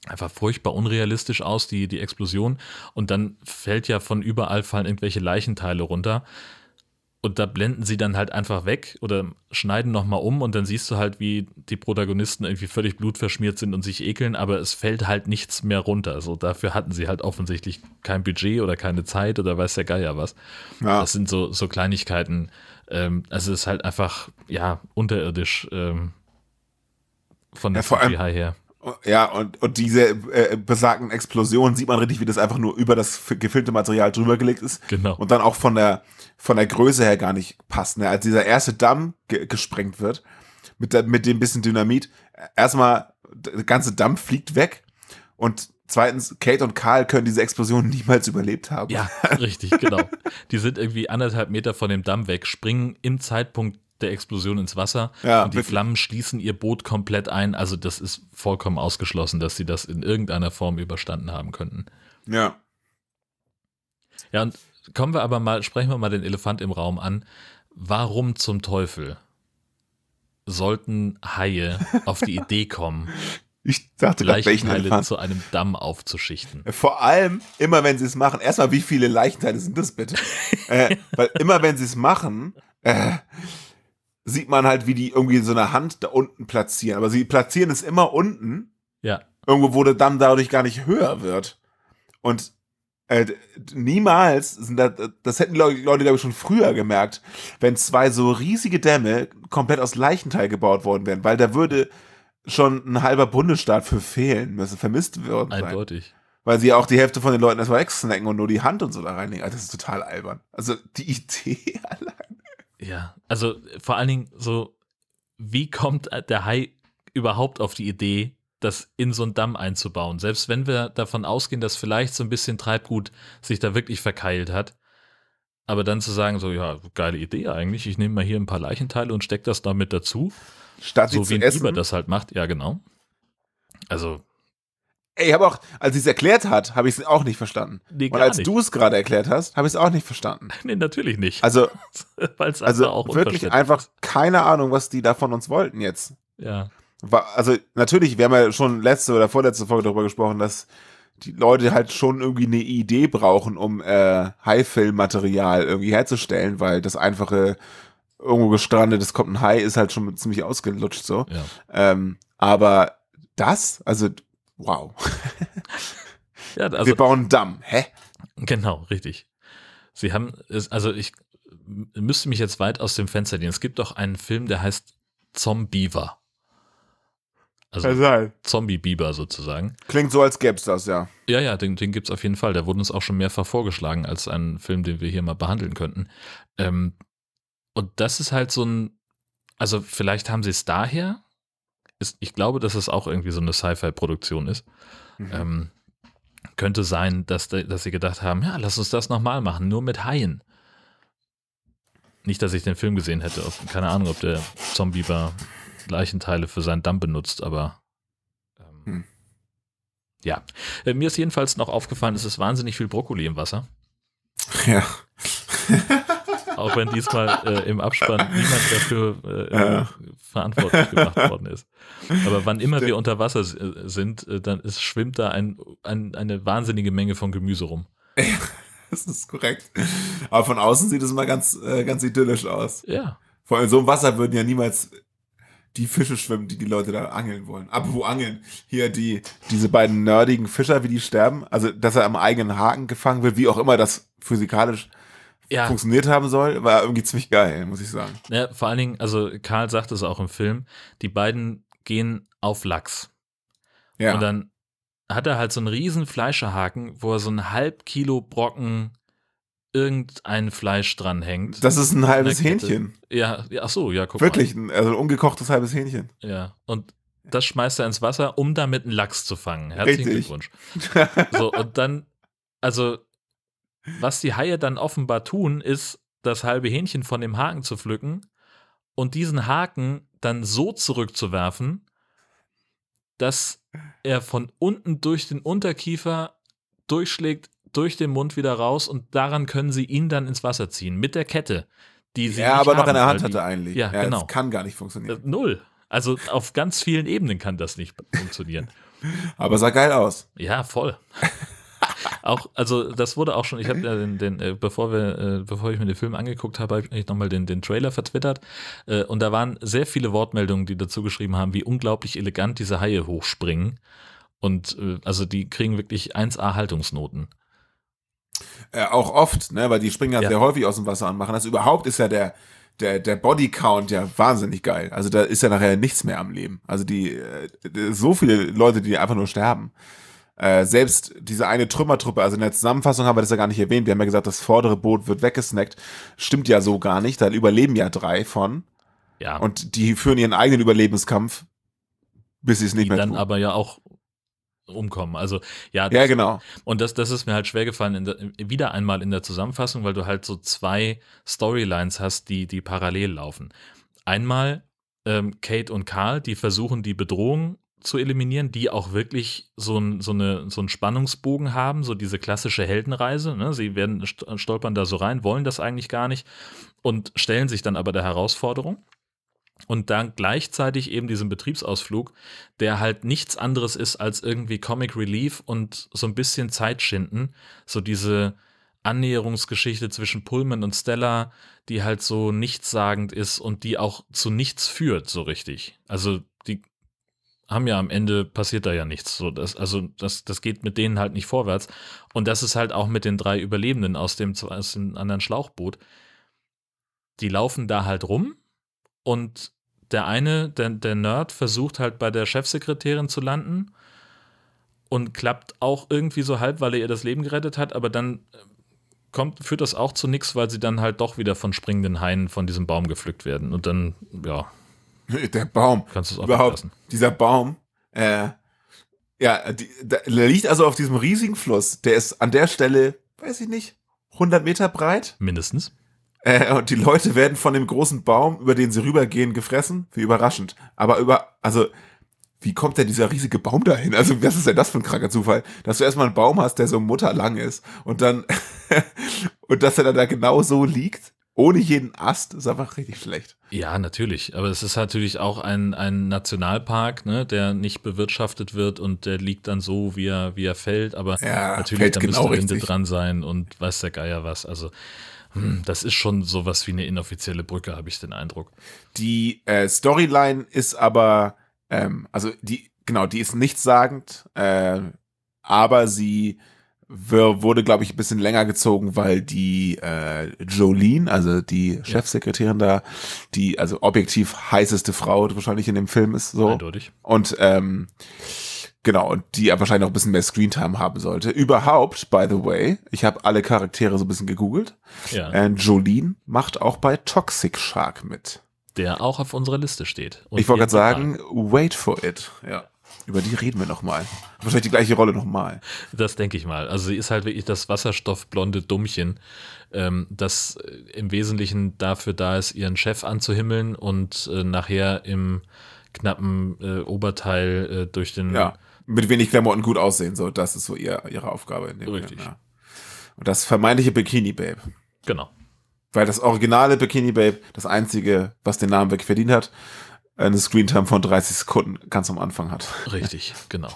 Einfach furchtbar unrealistisch aus, die, die Explosion. Und dann fällt ja von überall fallen irgendwelche Leichenteile runter. Und da blenden sie dann halt einfach weg oder schneiden nochmal um und dann siehst du halt, wie die Protagonisten irgendwie völlig blutverschmiert sind und sich ekeln, aber es fällt halt nichts mehr runter. So, dafür hatten sie halt offensichtlich kein Budget oder keine Zeit oder weiß der Geier was. Ja. Das sind so, so Kleinigkeiten. Ähm, also es ist halt einfach, ja, unterirdisch ähm, von der Ja, CGI her. Ja, und, und diese äh, besagten Explosionen sieht man richtig, wie das einfach nur über das gefilmte Material drüber gelegt ist. Genau. Und dann auch von der, von der Größe her gar nicht passt. Ne? Als dieser erste Damm ge gesprengt wird, mit, der, mit dem bisschen Dynamit, erstmal, der ganze Damm fliegt weg. Und zweitens, Kate und Karl können diese Explosion niemals überlebt haben. Ja, richtig, genau. Die sind irgendwie anderthalb Meter von dem Damm weg, springen im Zeitpunkt der Explosion ins Wasser Ja, und die wirklich. Flammen schließen ihr Boot komplett ein. Also das ist vollkommen ausgeschlossen, dass sie das in irgendeiner Form überstanden haben könnten. Ja. Ja, und kommen wir aber mal, sprechen wir mal den Elefant im Raum an. Warum zum Teufel sollten Haie auf die Idee kommen, Ich dachte gerade, welchen Elefant. zu einem Damm aufzuschichten? Vor allem, immer wenn sie es machen, erstmal, wie viele Leichenteile sind das bitte? äh, weil immer wenn sie es machen, äh, sieht man halt, wie die irgendwie so eine Hand da unten platzieren. Aber sie platzieren es immer unten, Ja, irgendwo, wo der Damm dadurch gar nicht höher wird. Und äh, niemals sind da, das hätten Leute, glaube ich, schon früher gemerkt, wenn zwei so riesige Dämme komplett aus Leichenteil gebaut worden wären, weil da würde schon ein halber Bundesstaat für fehlen müssen, vermisst würden sein. Eindeutig. Weil sie auch die Hälfte von den Leuten erstmal wegsnacken und nur die Hand und so da reinlegen. Also das ist total albern. Also die Idee allein. Ja, also vor allen Dingen so, wie kommt der Hai überhaupt auf die Idee, das in so einen Damm einzubauen? Selbst wenn wir davon ausgehen, dass vielleicht so ein bisschen Treibgut sich da wirklich verkeilt hat, aber dann zu sagen, so, ja, geile Idee eigentlich, ich nehme mal hier ein paar Leichenteile und stecke das da mit dazu, Statt sie so zu wie ein essen. Biber das halt macht, ja genau. Also, ich habe auch, als sie es erklärt hat, habe ich es auch nicht verstanden. nee, Und als du es gerade erklärt hast, habe ich es auch nicht verstanden. Nee, natürlich nicht. Also, Weil es also auch wirklich einfach keine Ahnung, was die da von uns wollten jetzt. Ja. Also natürlich, wir haben ja schon letzte oder vorletzte Folge darüber gesprochen, dass die Leute halt schon irgendwie eine Idee brauchen, um äh, Hai-Filmmaterial irgendwie herzustellen, weil das einfache irgendwo gestrandetes kommt ein Hai ist halt schon ziemlich ausgelutscht so. Ja. Ähm, aber das, also wow, Ja, also wir bauen einen Damm, hä? Genau, richtig. Sie haben, es- also ich müsste mich jetzt weit aus dem Fenster lehnen. Es gibt doch einen Film, der heißt Zombiever. Also Zombie-Biber sozusagen. Klingt so, als gäb's das, ja. Ja, ja, den, den gibt es auf jeden Fall. Der wurde uns auch schon mehrfach vorgeschlagen als einen Film, den wir hier mal behandeln könnten. Ähm, und das ist halt so ein, also vielleicht haben sie es daher. Ist, ich glaube, dass es auch irgendwie so eine Sci-Fi-Produktion ist. Mhm. Ähm, könnte sein, dass, dass sie gedacht haben, ja, lass uns das nochmal machen, nur mit Haien. Nicht, dass ich den Film gesehen hätte. Ob, keine Ahnung, ob der Zombieber Leichenteile für seinen Damm benutzt, aber ähm, Hm. ja. Äh, mir ist jedenfalls noch aufgefallen, es ist wahnsinnig viel Brokkoli im Wasser. Ja. Auch wenn diesmal äh, im Abspann niemand dafür äh, Ja. verantwortlich gemacht worden ist. Aber wann immer wir unter Wasser äh, sind, äh, dann ist, schwimmt da ein, ein, eine wahnsinnige Menge von Gemüse rum. Das ist korrekt. Aber von außen sieht es mal ganz, äh, ganz idyllisch aus. Ja. Vor allem so einem Wasser würden ja niemals die Fische schwimmen, die die Leute da angeln wollen. Apropos Angeln. Hier die, diese beiden nerdigen Fischer, wie die sterben. Also, dass er am eigenen Haken gefangen wird, wie auch immer das physikalisch Ja, funktioniert haben soll, war irgendwie ziemlich geil, muss ich sagen. Ja, vor allen Dingen, also Karl sagt es auch im Film, die beiden gehen auf Lachs. Ja. Und dann hat er halt so einen riesen Fleischerhaken, wo er so ein halb Kilo Brocken irgendein Fleisch dranhängt. das ist ein halbes. Hähnchen. ja, ja, ach so, ja, guck Wirklich, ein, also ein ungekochtes halbes Hähnchen. mal. Ja, und das schmeißt er ins Wasser, um damit einen Lachs zu fangen. Herzlichen Richtig. Glückwunsch. So, und dann, also, was die Haie dann offenbar tun, ist, das halbe Hähnchen von dem Haken zu pflücken und diesen Haken dann so zurückzuwerfen, dass er von unten durch den Unterkiefer durchschlägt, durch den Mund wieder raus und daran können sie ihn dann ins Wasser ziehen. Mit der Kette, die sie ja, aber noch haben, in der Hand die- hatte eigentlich. Ja, genau. Das kann gar nicht Äh, funktionieren. Null. Also auf ganz vielen Ebenen kann das nicht funktionieren. Aber sah geil aus. Ja, voll. auch, also das wurde auch schon, ich habe ja den, den äh, bevor wir, äh, bevor ich mir den Film angeguckt habe, habe ich nochmal den, den Trailer vertwittert. Äh, und da waren sehr viele Wortmeldungen, die dazu geschrieben haben, wie unglaublich elegant diese Haie hochspringen. Und äh, also die kriegen wirklich 1A Haltungsnoten. Äh, auch oft, ne, weil die springen ja, Ja. sehr häufig aus dem Wasser und machen das. Überhaupt ist ja der, der, der Bodycount ja wahnsinnig geil. Also da ist ja nachher nichts mehr am Leben. Also die, äh, so viele Leute, die einfach nur sterben. Äh, selbst diese eine Trümmertruppe, also in der Zusammenfassung haben wir das ja gar nicht erwähnt. Wir haben ja gesagt, das vordere Boot wird weggesnackt. Stimmt ja so gar nicht. Da überleben ja drei von. Ja, Und die führen ihren eigenen Überlebenskampf, bis sie es nicht die mehr dann tun. aber ja auch umkommen. Also ja, ja, genau. Und das, das ist mir halt schwer gefallen, in der, wieder einmal in der Zusammenfassung, weil du halt so zwei Storylines hast, die, die parallel laufen. Einmal ähm, Kate und Karl, die versuchen, die Bedrohung zu eliminieren, die auch wirklich so, ein, so, eine, so einen Spannungsbogen haben, so diese klassische Heldenreise. Ne? Sie werden st- stolpern da so rein, wollen das eigentlich gar nicht und stellen sich dann aber der Herausforderung. Und dann gleichzeitig eben diesen Betriebsausflug, der halt nichts anderes ist als irgendwie Comic Relief und so ein bisschen Zeit schinden. So diese Annäherungsgeschichte zwischen Pullman und Stella, die halt so nichtssagend ist und die auch zu nichts führt, so richtig. Also haben ja am Ende passiert da ja nichts. So, das, also das, das geht mit denen halt nicht vorwärts. Und das ist halt auch mit den drei Überlebenden aus dem, aus dem anderen Schlauchboot. Die laufen da halt rum und der eine, der, der Nerd, versucht halt bei der Chefsekretärin zu landen und klappt auch irgendwie so halb, weil er ihr das Leben gerettet hat, aber dann äh, kommt, führt das auch zu nichts, weil sie dann halt doch wieder von springenden Haien von diesem Baum gepflückt werden. Und dann, ja, Der Baum. kannst du es auch Überhaupt, weglassen. dieser Baum, äh, ja, die, der, der liegt also auf diesem riesigen Fluss. Der ist an der Stelle, weiß ich nicht, 100 Meter breit. Mindestens. Äh, und die Leute werden von dem großen Baum, über den sie rübergehen, gefressen. Wie überraschend. Aber über, also, wie kommt denn dieser riesige Baum dahin? Also, was ist denn das für ein kranker Zufall? Dass du erstmal einen Baum hast, der so mutterlang ist und dann, und dass er dann da genau so liegt, ohne jeden Ast, ist einfach richtig schlecht. Ja, natürlich. Aber es ist natürlich auch ein, ein Nationalpark, ne, der nicht bewirtschaftet wird und der liegt dann so, wie er, wie er fällt. Aber Ja, natürlich, da genau müsste Rinde richtig. dran sein und weiß der Geier was. Also, hm, das ist schon sowas wie eine inoffizielle Brücke, habe ich den Eindruck. Die äh, Storyline ist aber, ähm, also die, genau, die ist nichtssagend, äh, aber sie wurde, glaube ich, ein bisschen länger gezogen, weil die äh, Jolene, also die Chefsekretärin da, die also objektiv heißeste Frau wahrscheinlich in dem Film ist, so. Eindeutig. Und ähm, genau, und die wahrscheinlich noch ein bisschen mehr Screentime haben sollte. Überhaupt, by the way, ich habe alle Charaktere so ein bisschen gegoogelt. Ja. Äh, Jolene macht auch bei Toxic Shark mit. Der auch auf unserer Liste steht. Und ich wollte gerade sagen, wait for it. Ja. Über die reden wir nochmal. Wahrscheinlich die gleiche Rolle nochmal. Das denke ich mal. Also sie ist halt wirklich das wasserstoffblonde Dummchen, ähm, das äh, im Wesentlichen dafür da ist, ihren Chef anzuhimmeln und äh, nachher im knappen äh, Oberteil äh, durch den Ja. Mit wenig Klamotten gut aussehen, so. Das ist so ihr, ihre Aufgabe in dem Richtig. Film. Ja. Und das vermeintliche Bikini Babe. genau. Weil das originale Bikini Babe, das einzige, was den Namen weg verdient hat, eine Screentime von 30 Sekunden ganz am Anfang hat. Richtig, genau.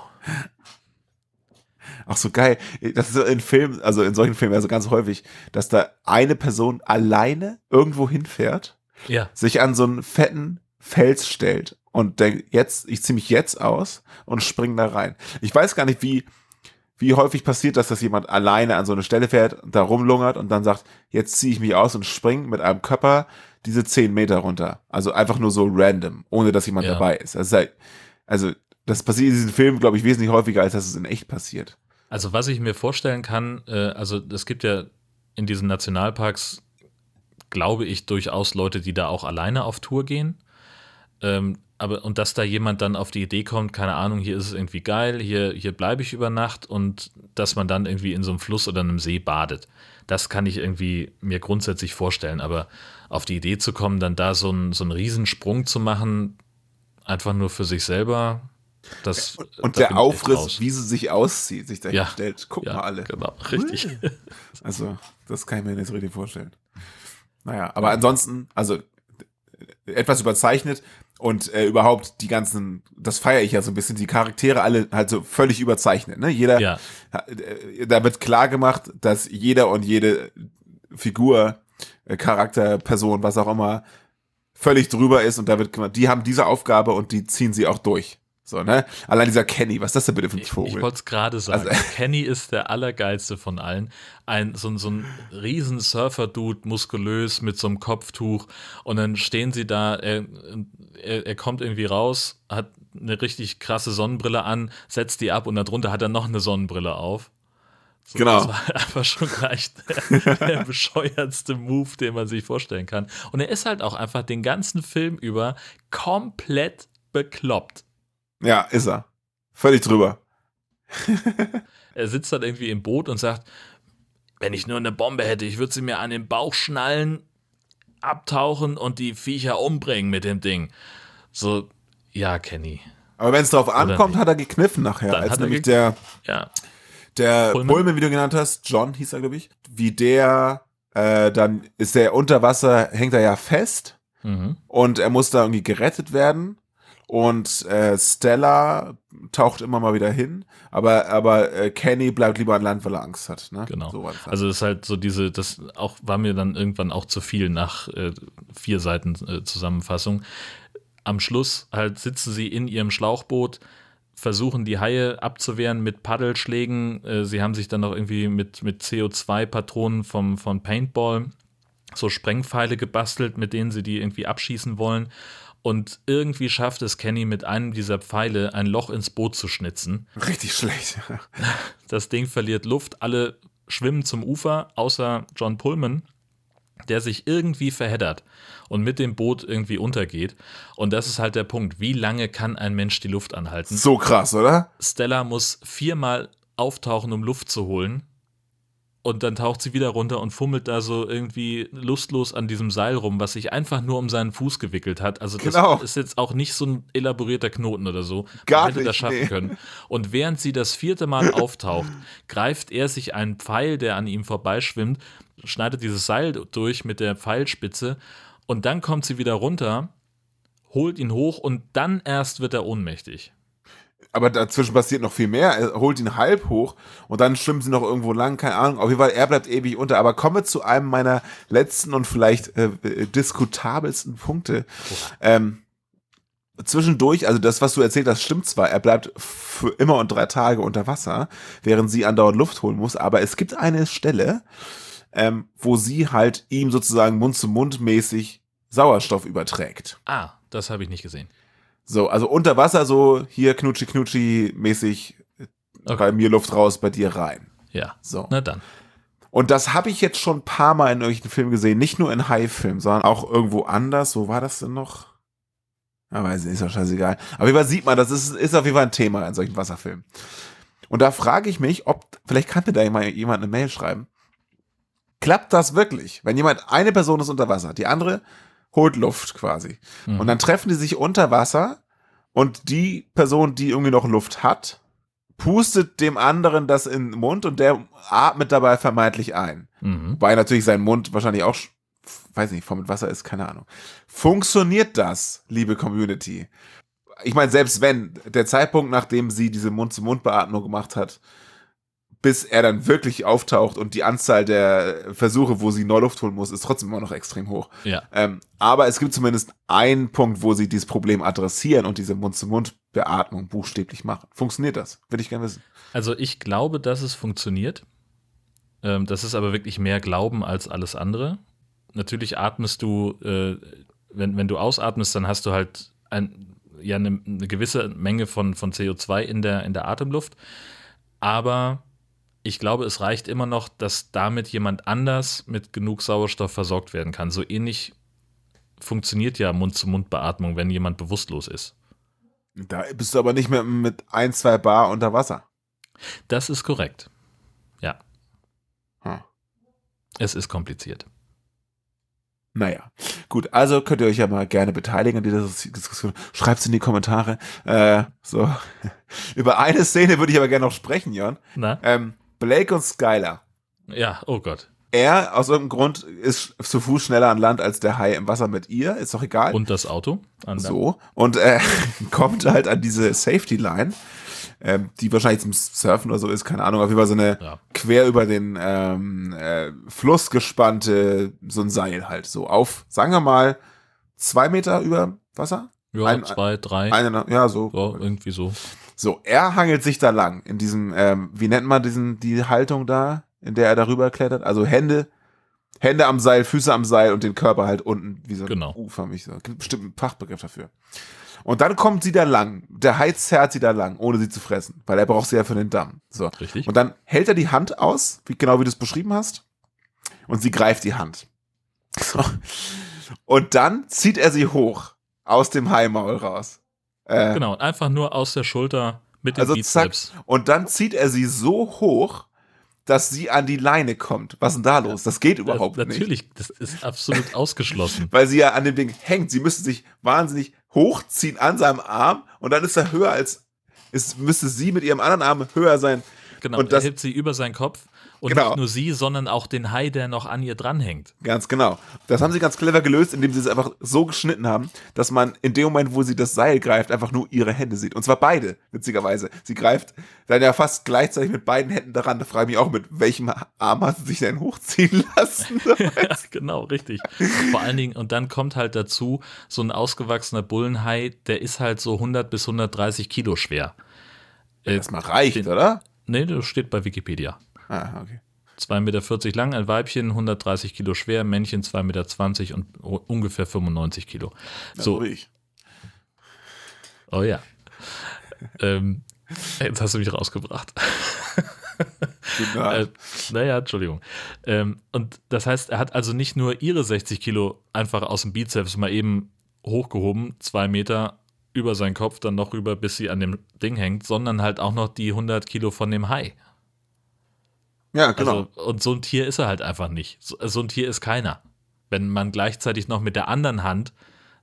Ach so geil. Das ist so in Filmen, also in solchen Filmen also ganz häufig, dass da eine Person alleine irgendwo hinfährt, Ja, sich an so einen fetten Fels stellt und denkt, jetzt, ich ziehe mich jetzt aus und spring da rein. Ich weiß gar nicht, wie, wie häufig passiert das, dass jemand alleine an so eine Stelle fährt, da rumlungert und dann sagt, jetzt ziehe ich mich aus und spring mit einem Körper diese 10 Meter runter. Also einfach nur so random, ohne dass jemand Ja. dabei ist. Also, halt- also das passiert in diesen Filmen, glaube ich, wesentlich häufiger, als dass es in echt passiert. Also was ich mir vorstellen kann, äh, also es gibt ja in diesen Nationalparks, glaube ich, durchaus Leute, die da auch alleine auf Tour gehen. Ähm, aber und dass da jemand dann auf die Idee kommt, keine Ahnung, hier ist es irgendwie geil, hier, hier bleibe ich über Nacht und dass man dann irgendwie in so einem Fluss oder einem See badet. Das kann ich irgendwie mir grundsätzlich vorstellen. Aber auf die Idee zu kommen, dann da so einen, so einen Riesensprung zu machen, einfach nur für sich selber, das Und da bin der Aufriss, wie sie sich auszieht, sich dahin Ja. stellt. Guck ja, mal alle. Genau, richtig. Also, das kann ich mir nicht so richtig vorstellen. Naja, aber ansonsten, also etwas überzeichnet und äh, überhaupt die ganzen, das feiere ich ja so ein bisschen, die Charaktere alle halt so völlig überzeichnet. Ne? Jeder, Ja. äh, da wird klar gemacht, dass jeder und jede Figur, äh, Charakter, Person, was auch immer, völlig drüber ist und da wird gemacht, die haben diese Aufgabe und die ziehen sie auch durch. So, ne? Allein dieser Kenny, was ist das denn bitte für ein Ich, Vogel? ich wollte es gerade sagen. Also- Kenny ist der allergeilste von allen. Ein, so, ein- so ein riesen Surfer-Dude, muskulös, mit so einem Kopftuch. Und dann stehen sie da, er, er, er kommt irgendwie raus, hat eine richtig krasse Sonnenbrille an, setzt die ab und darunter hat er noch eine Sonnenbrille auf. So, Genau. Das war einfach schon gleich der, der bescheuertste Move, den man sich vorstellen kann. Und er ist halt auch einfach den ganzen Film über komplett bekloppt. Ja, ist er. Völlig drüber. Er sitzt dann irgendwie im Boot und sagt, wenn ich nur eine Bombe hätte, ich würde sie mir an den Bauch schnallen, abtauchen und die Viecher umbringen mit dem Ding. So, ja, Kenny. Aber wenn es drauf ankommt, hat er gekniffen nachher. Dann als nämlich der, Ja, der Pullman? Pullman. wie du genannt hast, John hieß er, glaube ich, wie der, äh, dann ist er unter Wasser, hängt er ja fest mhm. und er muss da irgendwie gerettet werden. Und äh, Stella taucht immer mal wieder hin, aber, aber äh, Kenny bleibt lieber an Land, weil er Angst hat. Ne? genau. So das. also das ist halt so diese, das auch war mir dann irgendwann auch zu viel nach äh, vier Seiten äh, Zusammenfassung. Am Schluss halt sitzen sie in ihrem Schlauchboot, versuchen die Haie abzuwehren mit Paddelschlägen. Äh, sie haben sich dann noch irgendwie mit, mit CO2-Patronen vom, von Paintball so Sprengpfeile gebastelt, mit denen sie die irgendwie abschießen wollen. Und irgendwie schafft es Kenny mit einem dieser Pfeile ein Loch ins Boot zu schnitzen. Richtig schlecht. Das Ding verliert Luft, alle schwimmen zum Ufer, außer John Pullman, der sich irgendwie verheddert und mit dem Boot irgendwie untergeht. Und das ist halt der Punkt. Wie lange kann ein Mensch die Luft anhalten? So krass, oder? Stella muss viermal auftauchen, um Luft zu holen. Und dann taucht sie wieder runter und fummelt da so irgendwie lustlos an diesem Seil rum, was sich einfach nur um seinen Fuß gewickelt hat. Also das Genau. ist jetzt auch nicht so ein elaborierter Knoten oder so. Gar Man hätte nicht, das schaffen nee. können. Und während sie das vierte Mal auftaucht, greift er sich einen Pfeil, der an ihm vorbeischwimmt, schneidet dieses Seil durch mit der Pfeilspitze und dann kommt sie wieder runter, holt ihn hoch und dann erst wird er ohnmächtig. Aber dazwischen passiert noch viel mehr. Er holt ihn halb hoch und dann schwimmen sie noch irgendwo lang, keine Ahnung. Auf jeden Fall, er bleibt ewig unter. Aber kommen wir zu einem meiner letzten und vielleicht äh, äh, diskutabelsten Punkte. Ähm, zwischendurch, also das, was du erzählt hast, stimmt zwar, er bleibt für immer und drei Tage unter Wasser, während sie andauernd Luft holen muss, aber es gibt eine Stelle, ähm, wo sie halt ihm sozusagen Mund-zu-Mund-mäßig Sauerstoff überträgt. Ah, das habe ich nicht gesehen. So, also unter Wasser so hier knutschi knutschi mäßig Okay. bei mir Luft raus, bei dir rein. Ja. So. Na dann. Und das habe ich jetzt schon ein paar Mal in irgendwelchen Filmen gesehen, nicht nur in High-Filmen, sondern auch irgendwo anders. Wo war das denn noch? Ja, weiß nicht, ist doch scheißegal. Aber jeden Fall sieht man, das ist, ist auf jeden Fall ein Thema in solchen Wasserfilmen. Und da frage ich mich, ob, vielleicht kann mir da jemand eine Mail schreiben. Klappt das wirklich? Wenn jemand, eine Person ist unter Wasser, die andere holt Luft quasi. Mhm. Und dann treffen die sich unter Wasser und die Person, die irgendwie noch Luft hat, pustet dem anderen das in den Mund und der atmet dabei vermeintlich ein. Mhm. Wobei natürlich sein Mund wahrscheinlich auch, weiß nicht, voll mit Wasser ist, keine Ahnung. Funktioniert das, liebe Community? Ich meine, selbst wenn der Zeitpunkt, nachdem sie diese Mund-zu-Mund-Beatmung gemacht hat, bis er dann wirklich auftaucht und die Anzahl der Versuche, wo sie neu Luft holen muss, ist trotzdem immer noch extrem hoch. Ja. Ähm, aber es gibt zumindest einen Punkt, wo sie dieses Problem adressieren und diese Mund-zu-Mund-Beatmung buchstäblich machen. Funktioniert das? Würde ich gerne wissen. Also ich glaube, dass es funktioniert. Ähm, das ist aber wirklich mehr Glauben als alles andere. Natürlich atmest du, äh, wenn, wenn du ausatmest, dann hast du halt ein, ja, eine, eine gewisse Menge von, von CO2 in der, in der Atemluft. Aber ich glaube, es reicht immer noch, dass damit jemand anders mit genug Sauerstoff versorgt werden kann. So ähnlich funktioniert ja Mund-zu-Mund-Beatmung, wenn jemand bewusstlos ist. Da bist du aber nicht mehr mit ein, zwei Bar unter Wasser. Das ist korrekt. Ja, Hm. es ist kompliziert. Naja, gut, also könnt ihr euch ja mal gerne beteiligen an dieser Diskussion. Schreibt's in die Kommentare. Äh, so. Über eine Szene würde ich aber gerne noch sprechen, Jon. Na? Ähm, Blake und Skylar. Ja, oh Gott. Er, aus irgendeinem Grund, ist zu Fuß schneller an Land als der Hai im Wasser mit ihr. Ist doch egal. Und das Auto? An So. Und äh, kommt halt an diese Safety Line, ähm, die wahrscheinlich zum Surfen oder so ist, keine Ahnung, auf jeden Fall so eine Ja. quer über den ähm, äh, Fluss gespannte, so ein Seil halt, so auf, sagen wir mal, zwei Meter über Wasser? Ja, Ein- zwei, drei. Eine, ja, so. so, irgendwie so. So, er hangelt sich da lang in diesem, ähm, wie nennt man diesen, die Haltung da, in der er darüber klettert? Also Hände, Hände am Seil, Füße am Seil und den Körper halt unten, wie so ein Genau. U-förmig. So. Gibt bestimmt einen Fachbegriff dafür. Und dann kommt sie da lang. Der Hai zerrt sie da lang, ohne sie zu fressen, weil er braucht sie ja für den Damm. So. Richtig. Und dann hält er die Hand aus, wie, genau wie du es beschrieben hast, und sie greift die Hand. So. Und dann zieht er sie hoch aus dem Haimaul raus. Äh, Genau, und einfach nur aus der Schulter mit dem also zack. Bizeps. Und dann zieht er sie so hoch, dass sie an die Leine kommt. Was ist denn da los? Das geht überhaupt das, nicht. Natürlich, das ist absolut ausgeschlossen. Weil sie ja an dem Ding hängt. Sie müsste sich wahnsinnig hochziehen an seinem Arm und dann ist er höher als. Es müsste sie mit ihrem anderen Arm höher sein. Genau, Und das- hebt sie über seinen Kopf und Genau. nicht nur sie, sondern auch den Hai, der noch an ihr dranhängt. Ganz genau. Das haben sie ganz clever gelöst, indem sie es einfach so geschnitten haben, dass man in dem Moment, wo sie das Seil greift, einfach nur ihre Hände sieht. Und zwar beide, witzigerweise. Sie greift dann ja fast gleichzeitig mit beiden Händen daran. Da frage ich mich auch, mit welchem Arm hat sie sich denn hochziehen lassen? ja, genau, richtig. Vor allen Dingen, und dann kommt halt dazu, so ein ausgewachsener Bullenhai, der ist halt so 100 bis 130 Kilo schwer. Äh, Erstmal reicht, den- oder? nee, das steht bei Wikipedia. Ah, okay. 2,40 Meter lang, ein Weibchen 130 Kilo schwer, Männchen 2,20 Meter und ungefähr 95 Kilo. Ja, So, wie ich. Oh ja. ähm, jetzt hast du mich rausgebracht. Genau. Äh, naja, Entschuldigung. Ähm, und das heißt, er hat also nicht nur ihre 60 Kilo einfach aus dem Bizeps mal eben hochgehoben, zwei Meter über seinen Kopf, dann noch rüber, bis sie an dem Ding hängt, sondern halt auch noch die 100 Kilo von dem Hai. Ja, genau. Also, und so ein Tier ist er halt einfach nicht. So, so ein Tier ist keiner. Wenn man gleichzeitig noch mit der anderen Hand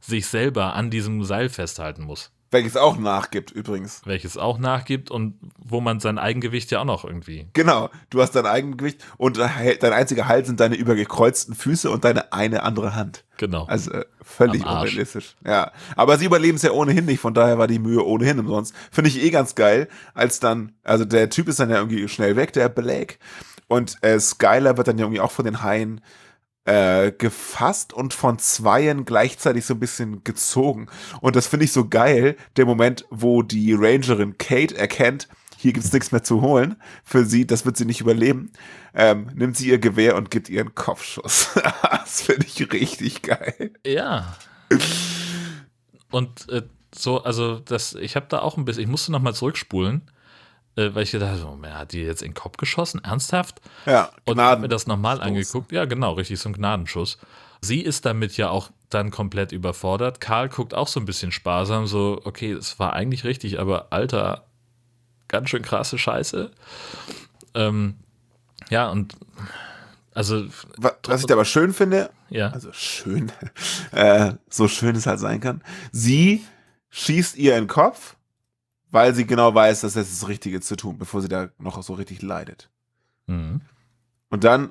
sich selber an diesem Seil festhalten muss. Welches auch nachgibt, übrigens. Welches auch nachgibt und wo man sein Eigengewicht ja auch noch irgendwie. Genau, du hast dein Eigengewicht und dein einziger Halt sind deine übergekreuzten Füße und deine eine andere Hand. Genau. Also äh, völlig unrealistisch. Ja, aber sie überleben es ja ohnehin nicht, von daher war die Mühe ohnehin umsonst. Finde ich eh ganz geil, als dann, also der Typ ist dann ja irgendwie schnell weg, der Blake. Und äh, Skyler wird dann ja irgendwie auch von den Haien äh, gefasst und von zweien gleichzeitig so ein bisschen gezogen. Und das finde ich so geil, der Moment, wo die Rangerin Kate erkennt, hier gibt's nichts mehr zu holen für sie, das wird sie nicht überleben, ähm, nimmt sie ihr Gewehr und gibt ihr einen Kopfschuss. das finde ich richtig geil. Ja. Und äh, so, also das, ich habe da auch ein bisschen, ich musste nochmal zurückspulen, äh, weil ich gedacht habe, oh, hat die jetzt in den Kopf geschossen? Ernsthaft? Ja, Und habe mir Gnaden. das nochmal angeguckt. Ja, genau, richtig, so ein Gnadenschuss. Sie ist damit ja auch dann komplett überfordert. Karl guckt auch so ein bisschen sparsam, so, okay, es war eigentlich richtig, aber Alter, ganz schön krasse Scheiße. Ähm, ja, und also, Wa- Was ich aber schön finde, ja, also schön, äh, so schön es halt sein kann, sie schießt ihr in den Kopf, weil sie genau weiß, dass das das Richtige zu tun, bevor sie da noch so richtig leidet. mhm. Und dann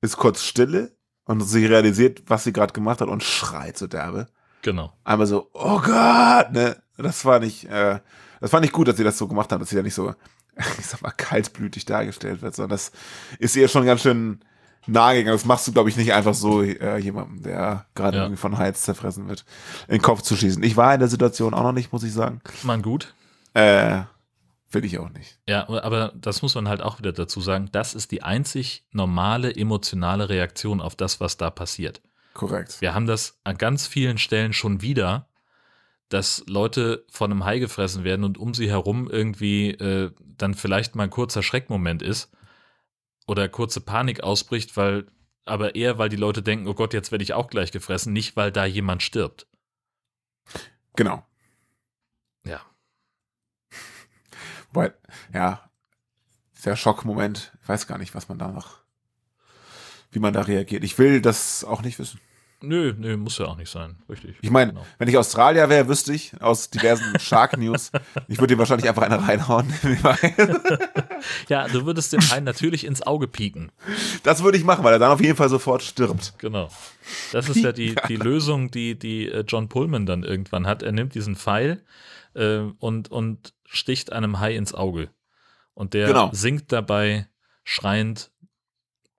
ist kurz Stille und sie realisiert, was sie gerade gemacht hat und schreit so derbe. genau. Einmal so, oh Gott, ne? Das war nicht, äh, das fand ich gut, dass sie das so gemacht hat, dass sie da nicht so, ich sag mal, kaltblütig dargestellt wird, sondern das ist ihr schon ganz schön nahe gegangen. Das machst du, glaube ich, nicht einfach so äh, jemandem, der gerade Ja. irgendwie von Heiz zerfressen wird, in den Kopf zu schießen. Ich war in der Situation auch noch nicht, muss ich sagen. Man gut. Äh, will ich auch nicht. Ja, aber das muss man halt auch wieder dazu sagen, das ist die einzig normale emotionale Reaktion auf das, was da passiert. Korrekt. Wir haben das an ganz vielen Stellen schon wieder, dass Leute von einem Hai gefressen werden und um sie herum irgendwie äh, dann vielleicht mal ein kurzer Schreckmoment ist oder kurze Panik ausbricht, weil aber eher, weil die Leute denken, oh Gott, jetzt werde ich auch gleich gefressen, nicht weil da jemand stirbt. Genau. Ja. Weil, ja, der Schockmoment, ich weiß gar nicht, was man da noch, wie man da reagiert. Ich will das auch nicht wissen. Nö, nö, muss ja auch nicht sein. Richtig. Ich meine, Genau. wenn ich Australier wäre, wüsste ich aus diversen Shark News, ich würde ihm wahrscheinlich einfach eine reinhauen. Ja, du würdest dem Hai natürlich ins Auge pieken. das würde ich machen, weil er dann auf jeden Fall sofort stirbt. Genau. Das ist ja die, die Lösung, die, die äh, John Pullman dann irgendwann hat. Er nimmt diesen Pfeil äh, und, und sticht einem Hai ins Auge. Und der Genau. sinkt dabei schreiend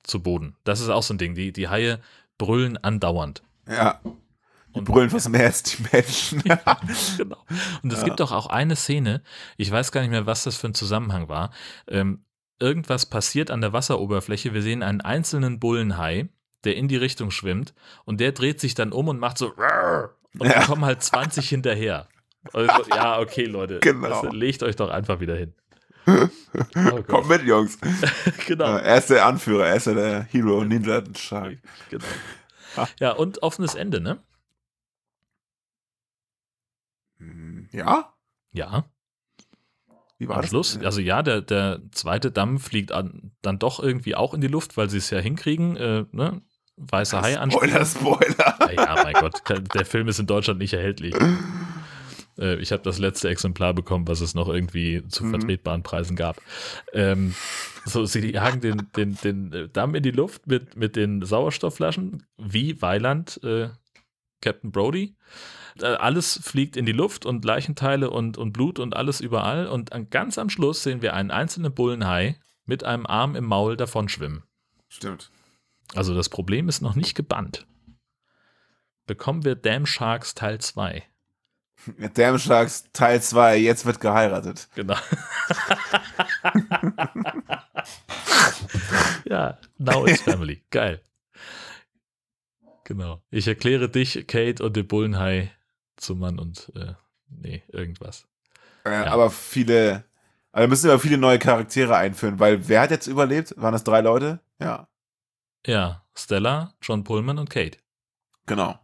zu Boden. Das ist auch so ein Ding. Die, die Haie brüllen andauernd. Ja, die Und- brüllen fast mehr als die Menschen. genau. Und es gibt doch auch eine Szene, ich weiß gar nicht mehr, was das für ein Zusammenhang war. Ähm, irgendwas passiert an der Wasseroberfläche. Wir sehen einen einzelnen Bullenhai, der in die Richtung schwimmt und der dreht sich dann um und macht so und Ja. dann kommen halt 20 hinterher. Also, ja, okay, Leute. Genau. Das, legt euch doch einfach wieder hin. Oh Kommt mit, Jungs. genau. Er ist der Anführer, er ist ja der Hero Ninja Shark. genau. Ja, und offenes Ende, ne? Hm, Ja? Ja. Wie war Am das? Schluss, also ja, der, der zweite Damm fliegt an, dann doch irgendwie auch in die Luft, weil sie es ja hinkriegen, äh, ne? Weißer Hai Spoiler, Spoiler. Ja, ja, mein Gott, der Film ist in Deutschland nicht erhältlich. Äh, Ich habe das letzte Exemplar bekommen, was es noch irgendwie zu Mhm. vertretbaren Preisen gab. Ähm, so, sie jagen den, den, den Damm in die Luft mit, mit den Sauerstoffflaschen, wie Weiland, äh, Captain Brody. Äh, alles fliegt in die Luft und Leichenteile und, und Blut und alles überall. Und an, ganz am Schluss sehen wir einen einzelnen Bullenhai mit einem Arm im Maul davonschwimmen. Stimmt. Also das Problem ist noch nicht gebannt. Bekommen wir Damn Sharks Teil 2. Damn Sharks Teil 2, jetzt wird geheiratet. Genau. ja, now it's family. Geil. Genau. Ich erkläre dich, Kate und den Bullenhai zu Mann und äh, nee, irgendwas. Äh, Ja. Aber viele, also müssen wir viele neue Charaktere einführen, weil wer hat jetzt überlebt? Waren das drei Leute? Ja, Ja, Stella, John Pullman und Kate. genau.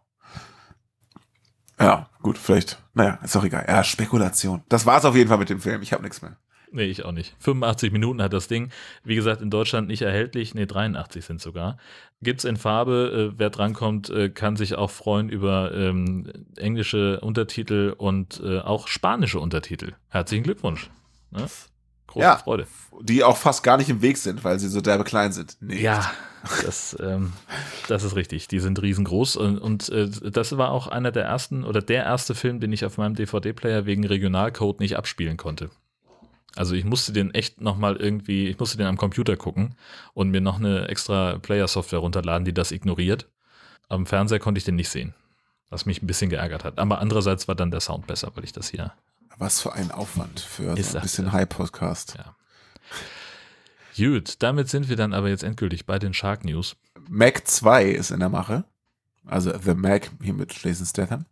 Ja, gut, vielleicht. Naja, ist doch egal. Ja, Spekulation. Das war's auf jeden Fall mit dem Film. Ich habe nichts mehr. Nee, ich auch nicht. 85 Minuten hat das Ding. Wie gesagt, in Deutschland nicht erhältlich. Nee, 83 sind sogar. Gibt's in Farbe. Äh, wer drankommt, äh, kann sich auch freuen über ähm, englische Untertitel und äh, auch spanische Untertitel. Herzlichen Glückwunsch. Ne? Große Ja. Freude. Die auch fast gar nicht im Weg sind, weil sie so derbe klein sind. Nee. Ja, das, ähm, das ist richtig. Die sind riesengroß und, und äh, das war auch einer der ersten oder der erste Film, den ich auf meinem DVD-Player wegen Regionalcode nicht abspielen konnte. Also ich musste den echt nochmal irgendwie, ich musste den am Computer gucken und mir noch eine extra Player-Software runterladen, die das ignoriert. Am Fernseher konnte ich den nicht sehen, was mich ein bisschen geärgert hat. Aber andererseits war dann der Sound besser, weil ich das hier Was für ein Aufwand für Ich so ein bisschen. High-Podcast. Ja. Gut, damit sind wir dann aber jetzt endgültig bei den Shark News. Mac 2 ist in der Mache. Also The Mac hier mit Jason Statham.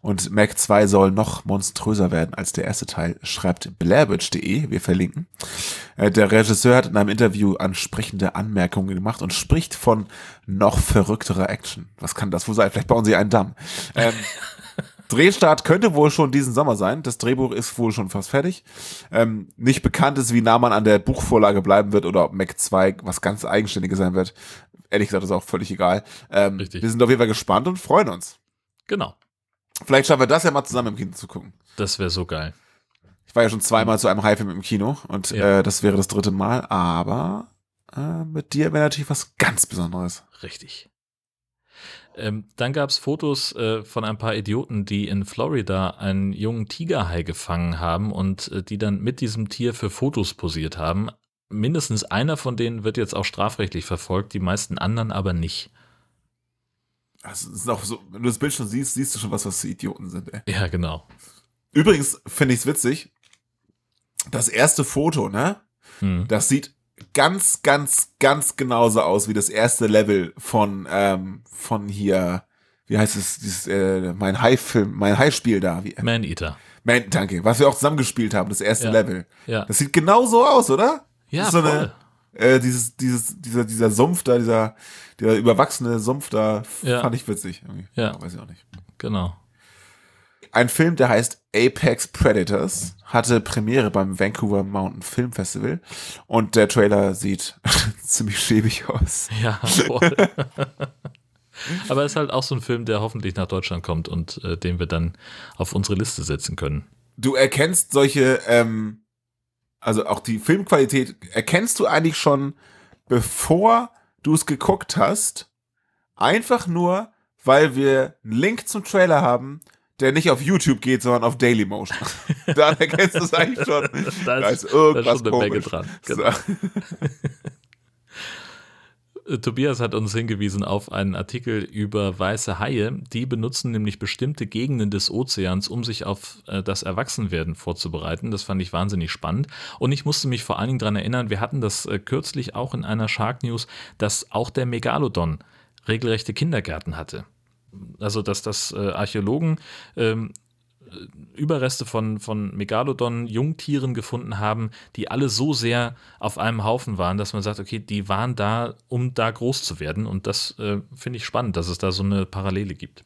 Und Mac 2 soll noch monströser werden als der erste Teil, schreibt blairbitch.de, wir verlinken. Äh, Der Regisseur hat in einem Interview ansprechende Anmerkungen gemacht und spricht von noch verrückterer Action. Was kann das wohl sein? Vielleicht bauen sie einen Damm. Ähm, Drehstart könnte wohl schon diesen Sommer sein. Das Drehbuch ist wohl schon fast fertig. Ähm, nicht bekannt ist, wie nah man an der Buchvorlage bleiben wird oder ob Mac 2 was ganz Eigenständiges sein wird. Ehrlich gesagt, ist auch völlig egal. Ähm, Richtig. Wir sind auf jeden Fall gespannt und freuen uns. Genau, Vielleicht schaffen wir das ja mal zusammen im Kino zu gucken. das wäre so geil. Ich war ja schon zweimal zu einem High-Film im Kino und Ja. äh, das wäre das dritte Mal, aber äh, mit dir wäre natürlich was ganz Besonderes. Richtig. Ähm, dann gab es Fotos äh, von ein paar Idioten, die in Florida einen jungen Tigerhai gefangen haben und äh, die dann mit diesem Tier für Fotos posiert haben. Mindestens einer von denen wird jetzt auch strafrechtlich verfolgt, die meisten anderen aber nicht. Das ist auch so, wenn du das Bild schon siehst, siehst du schon, was was für Idioten sind. Ey. Ja, genau. Übrigens finde ich es witzig, das erste Foto, ne? Hm. Das sieht ganz, ganz, ganz genauso aus wie das erste Level von, ähm, von hier, wie heißt es, dieses, äh, mein High-Film, mein High-Spiel da. Wie, Man-Eater. Man, danke, was wir auch zusammengespielt haben, das erste Ja. Level. Ja, Das sieht genau so aus, oder? ja so voll. eine- Äh, dieses, dieses, dieser, dieser Sumpf da, dieser, dieser überwachsene Sumpf da, Ja. fand ich witzig. Irgendwie. Ja. Weiß ich auch nicht. Genau. Ein Film, der heißt Apex Predators, hatte Premiere beim Vancouver Mountain Film Festival und der Trailer sieht ziemlich schäbig aus. Ja, voll. aber ist halt auch so ein Film, der hoffentlich nach Deutschland kommt und äh, den wir dann auf unsere Liste setzen können. Du erkennst solche, ähm, also auch die Filmqualität, erkennst du eigentlich schon, bevor du es geguckt hast, einfach nur, weil wir einen Link zum Trailer haben, der nicht auf YouTube geht, sondern auf Dailymotion. Dann erkennst du es eigentlich schon. Da Da ist- ist irgendwas da ist schon eine Menge komisch. dran, genau. Tobias hat uns hingewiesen auf einen Artikel über weiße Haie. Die benutzen nämlich bestimmte Gegenden des Ozeans, um sich auf äh, das Erwachsenwerden vorzubereiten. Das fand ich wahnsinnig spannend. Und ich musste mich vor allen Dingen daran erinnern, wir hatten das äh, kürzlich auch in einer Shark News, dass auch der Megalodon regelrechte Kindergärten hatte. Also, dass das äh, Archäologen ähm, Überreste von, von Megalodon, Jungtieren gefunden haben, die alle so sehr auf einem Haufen waren, dass man sagt, okay, die waren da, um da groß zu werden. Und das äh, finde ich spannend, dass es da so eine Parallele gibt.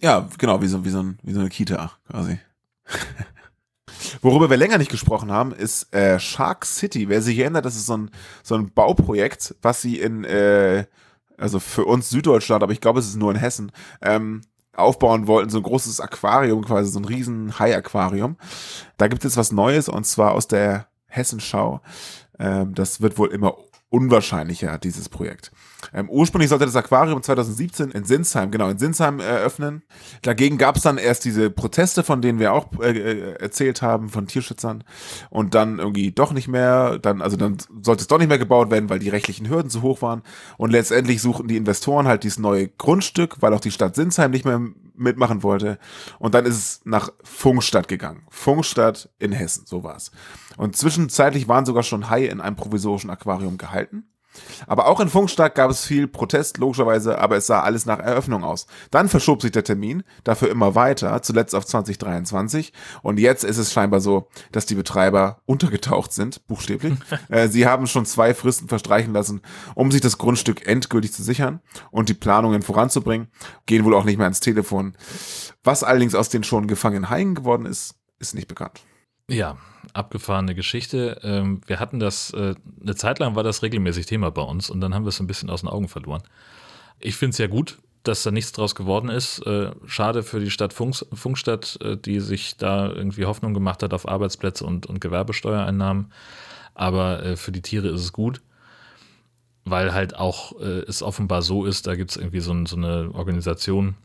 Ja, genau, wie so, wie, so ein, wie so eine Kita quasi. Worüber wir länger nicht gesprochen haben, ist äh, Shark City. Wer sich erinnert, das ist so ein, so ein Bauprojekt, was sie in, äh, also für uns Süddeutschland, aber ich glaube, es ist nur in Hessen, ähm, aufbauen wollten, so ein großes Aquarium, quasi so ein riesen Hai-Aquarium. Da gibt es jetzt was Neues und zwar aus der Hessenschau. Ähm, das wird wohl immer unwahrscheinlicher, dieses Projekt. Ähm, ursprünglich sollte das Aquarium 2017 in Sinsheim, genau, in Sinsheim eröffnen. Dagegen gab es dann erst diese Proteste, von denen wir auch äh, äh, erzählt haben, von Tierschützern. Und dann irgendwie doch nicht mehr, dann, also dann sollte es doch nicht mehr gebaut werden, weil die rechtlichen Hürden zu hoch waren. Und letztendlich suchten die Investoren halt dieses neue Grundstück, weil auch die Stadt Sinsheim nicht mehr mitmachen wollte. Und dann ist es nach Funkstadt gegangen. Funkstadt in Hessen, so war's. Und zwischenzeitlich waren sogar schon Haie in einem provisorischen Aquarium gehalten. Aber auch in Funkstadt gab es viel Protest, logischerweise, aber es sah alles nach Eröffnung aus. Dann verschob sich der Termin, dafür immer weiter, zuletzt auf 2023. Und jetzt ist es scheinbar so, dass die Betreiber untergetaucht sind, buchstäblich. äh, sie haben schon zwei Fristen verstreichen lassen, um sich das Grundstück endgültig zu sichern und die Planungen voranzubringen, gehen wohl auch nicht mehr ans Telefon. Was allerdings aus den schon gefangenen Haien geworden ist, ist nicht bekannt. Ja, abgefahrene Geschichte. Ähm, wir hatten das, äh, eine Zeit lang war das regelmäßig Thema bei uns und dann haben wir es ein bisschen aus den Augen verloren. Ich finde es ja gut, dass da nichts draus geworden ist. Äh, schade für die Stadt Funks, Funkstadt, äh, die sich da irgendwie Hoffnung gemacht hat auf Arbeitsplätze und, und Gewerbesteuereinnahmen. Aber für die Tiere ist es gut, weil halt auch äh, es offenbar so ist, da gibt es irgendwie so, so eine Organisation,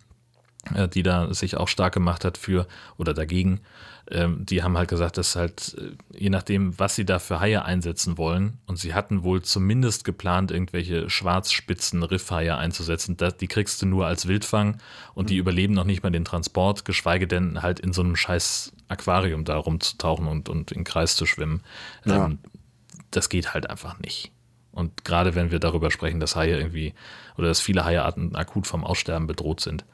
die da sich auch stark gemacht hat für oder dagegen. Ähm, die haben halt gesagt, dass halt, äh, je nachdem, was sie da für Haie einsetzen wollen, und sie hatten wohl zumindest geplant, irgendwelche schwarzspitzen Riffhaie einzusetzen, die kriegst du nur als Wildfang und die überleben noch nicht mal den Transport, geschweige denn halt in so einem scheiß Aquarium da rumzutauchen und, und in Kreis zu schwimmen. Ja. Ähm, das geht halt einfach nicht. Und gerade wenn wir darüber sprechen, dass Haie irgendwie oder dass viele Haiarten akut vom Aussterben bedroht sind,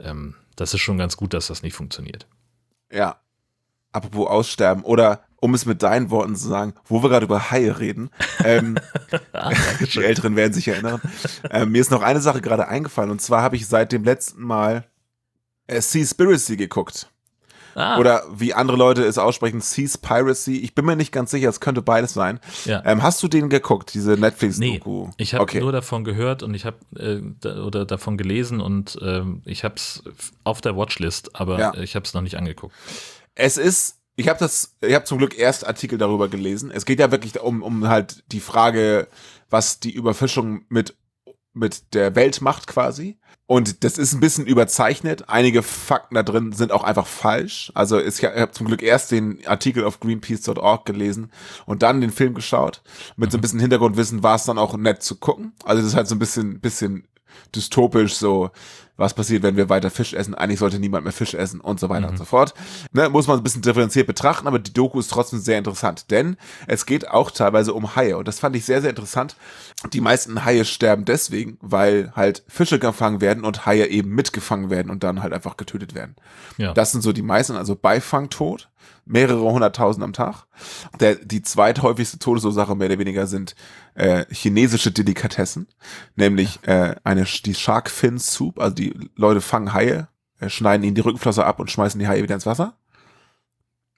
ähm, das ist schon ganz gut, dass das nicht funktioniert. Ja. Apropos Aussterben oder um es mit deinen Worten zu sagen, wo wir gerade über Haie reden, ähm, die Älteren werden sich erinnern. Ähm, mir ist noch eine Sache gerade eingefallen und zwar habe ich seit dem letzten Mal äh, Seaspiracy geguckt. Ah, Oder wie andere Leute es aussprechen, Seaspiracy. Ich bin mir nicht ganz sicher, es könnte beides sein. ja. Ähm, hast du den geguckt, diese Nee, Netflix-Doku? ich habe okay. nur davon gehört und ich habe äh, da, oder davon gelesen und ähm, ich habe es auf der Watchlist, aber Ja. ich habe es noch nicht angeguckt. Es ist, ich habe das, ich habe zum Glück erst Artikel darüber gelesen. Es geht ja wirklich um, um halt die Frage, was die Überfischung mit, mit der Welt macht quasi. Und das ist ein bisschen überzeichnet. Einige Fakten da drin sind auch einfach falsch. Also ich habe zum Glück erst den Artikel auf greenpeace.org gelesen und dann den Film geschaut. Mit so ein bisschen Hintergrundwissen war es dann auch nett zu gucken. Also das ist halt so ein bisschen, bisschen dystopisch so, was passiert, wenn wir weiter Fisch essen. Eigentlich sollte niemand mehr Fisch essen und so weiter und so fort. Ne, muss man ein bisschen differenziert betrachten, aber die Doku ist trotzdem sehr interessant, denn es geht auch teilweise um Haie und das fand ich sehr, sehr interessant. Die meisten Haie sterben deswegen, weil halt Fische gefangen werden und Haie eben mitgefangen werden und dann halt einfach getötet werden. Ja. Das sind so die meisten, also Beifangtod, mehrere hunderttausend am Tag. Der, die zweithäufigste Todesursache mehr oder weniger sind äh, chinesische Delikatessen, nämlich äh, eine die Shark Fin Soup, also die Leute fangen Haie, äh, schneiden ihnen die Rückenflosse ab und schmeißen die Haie wieder ins Wasser.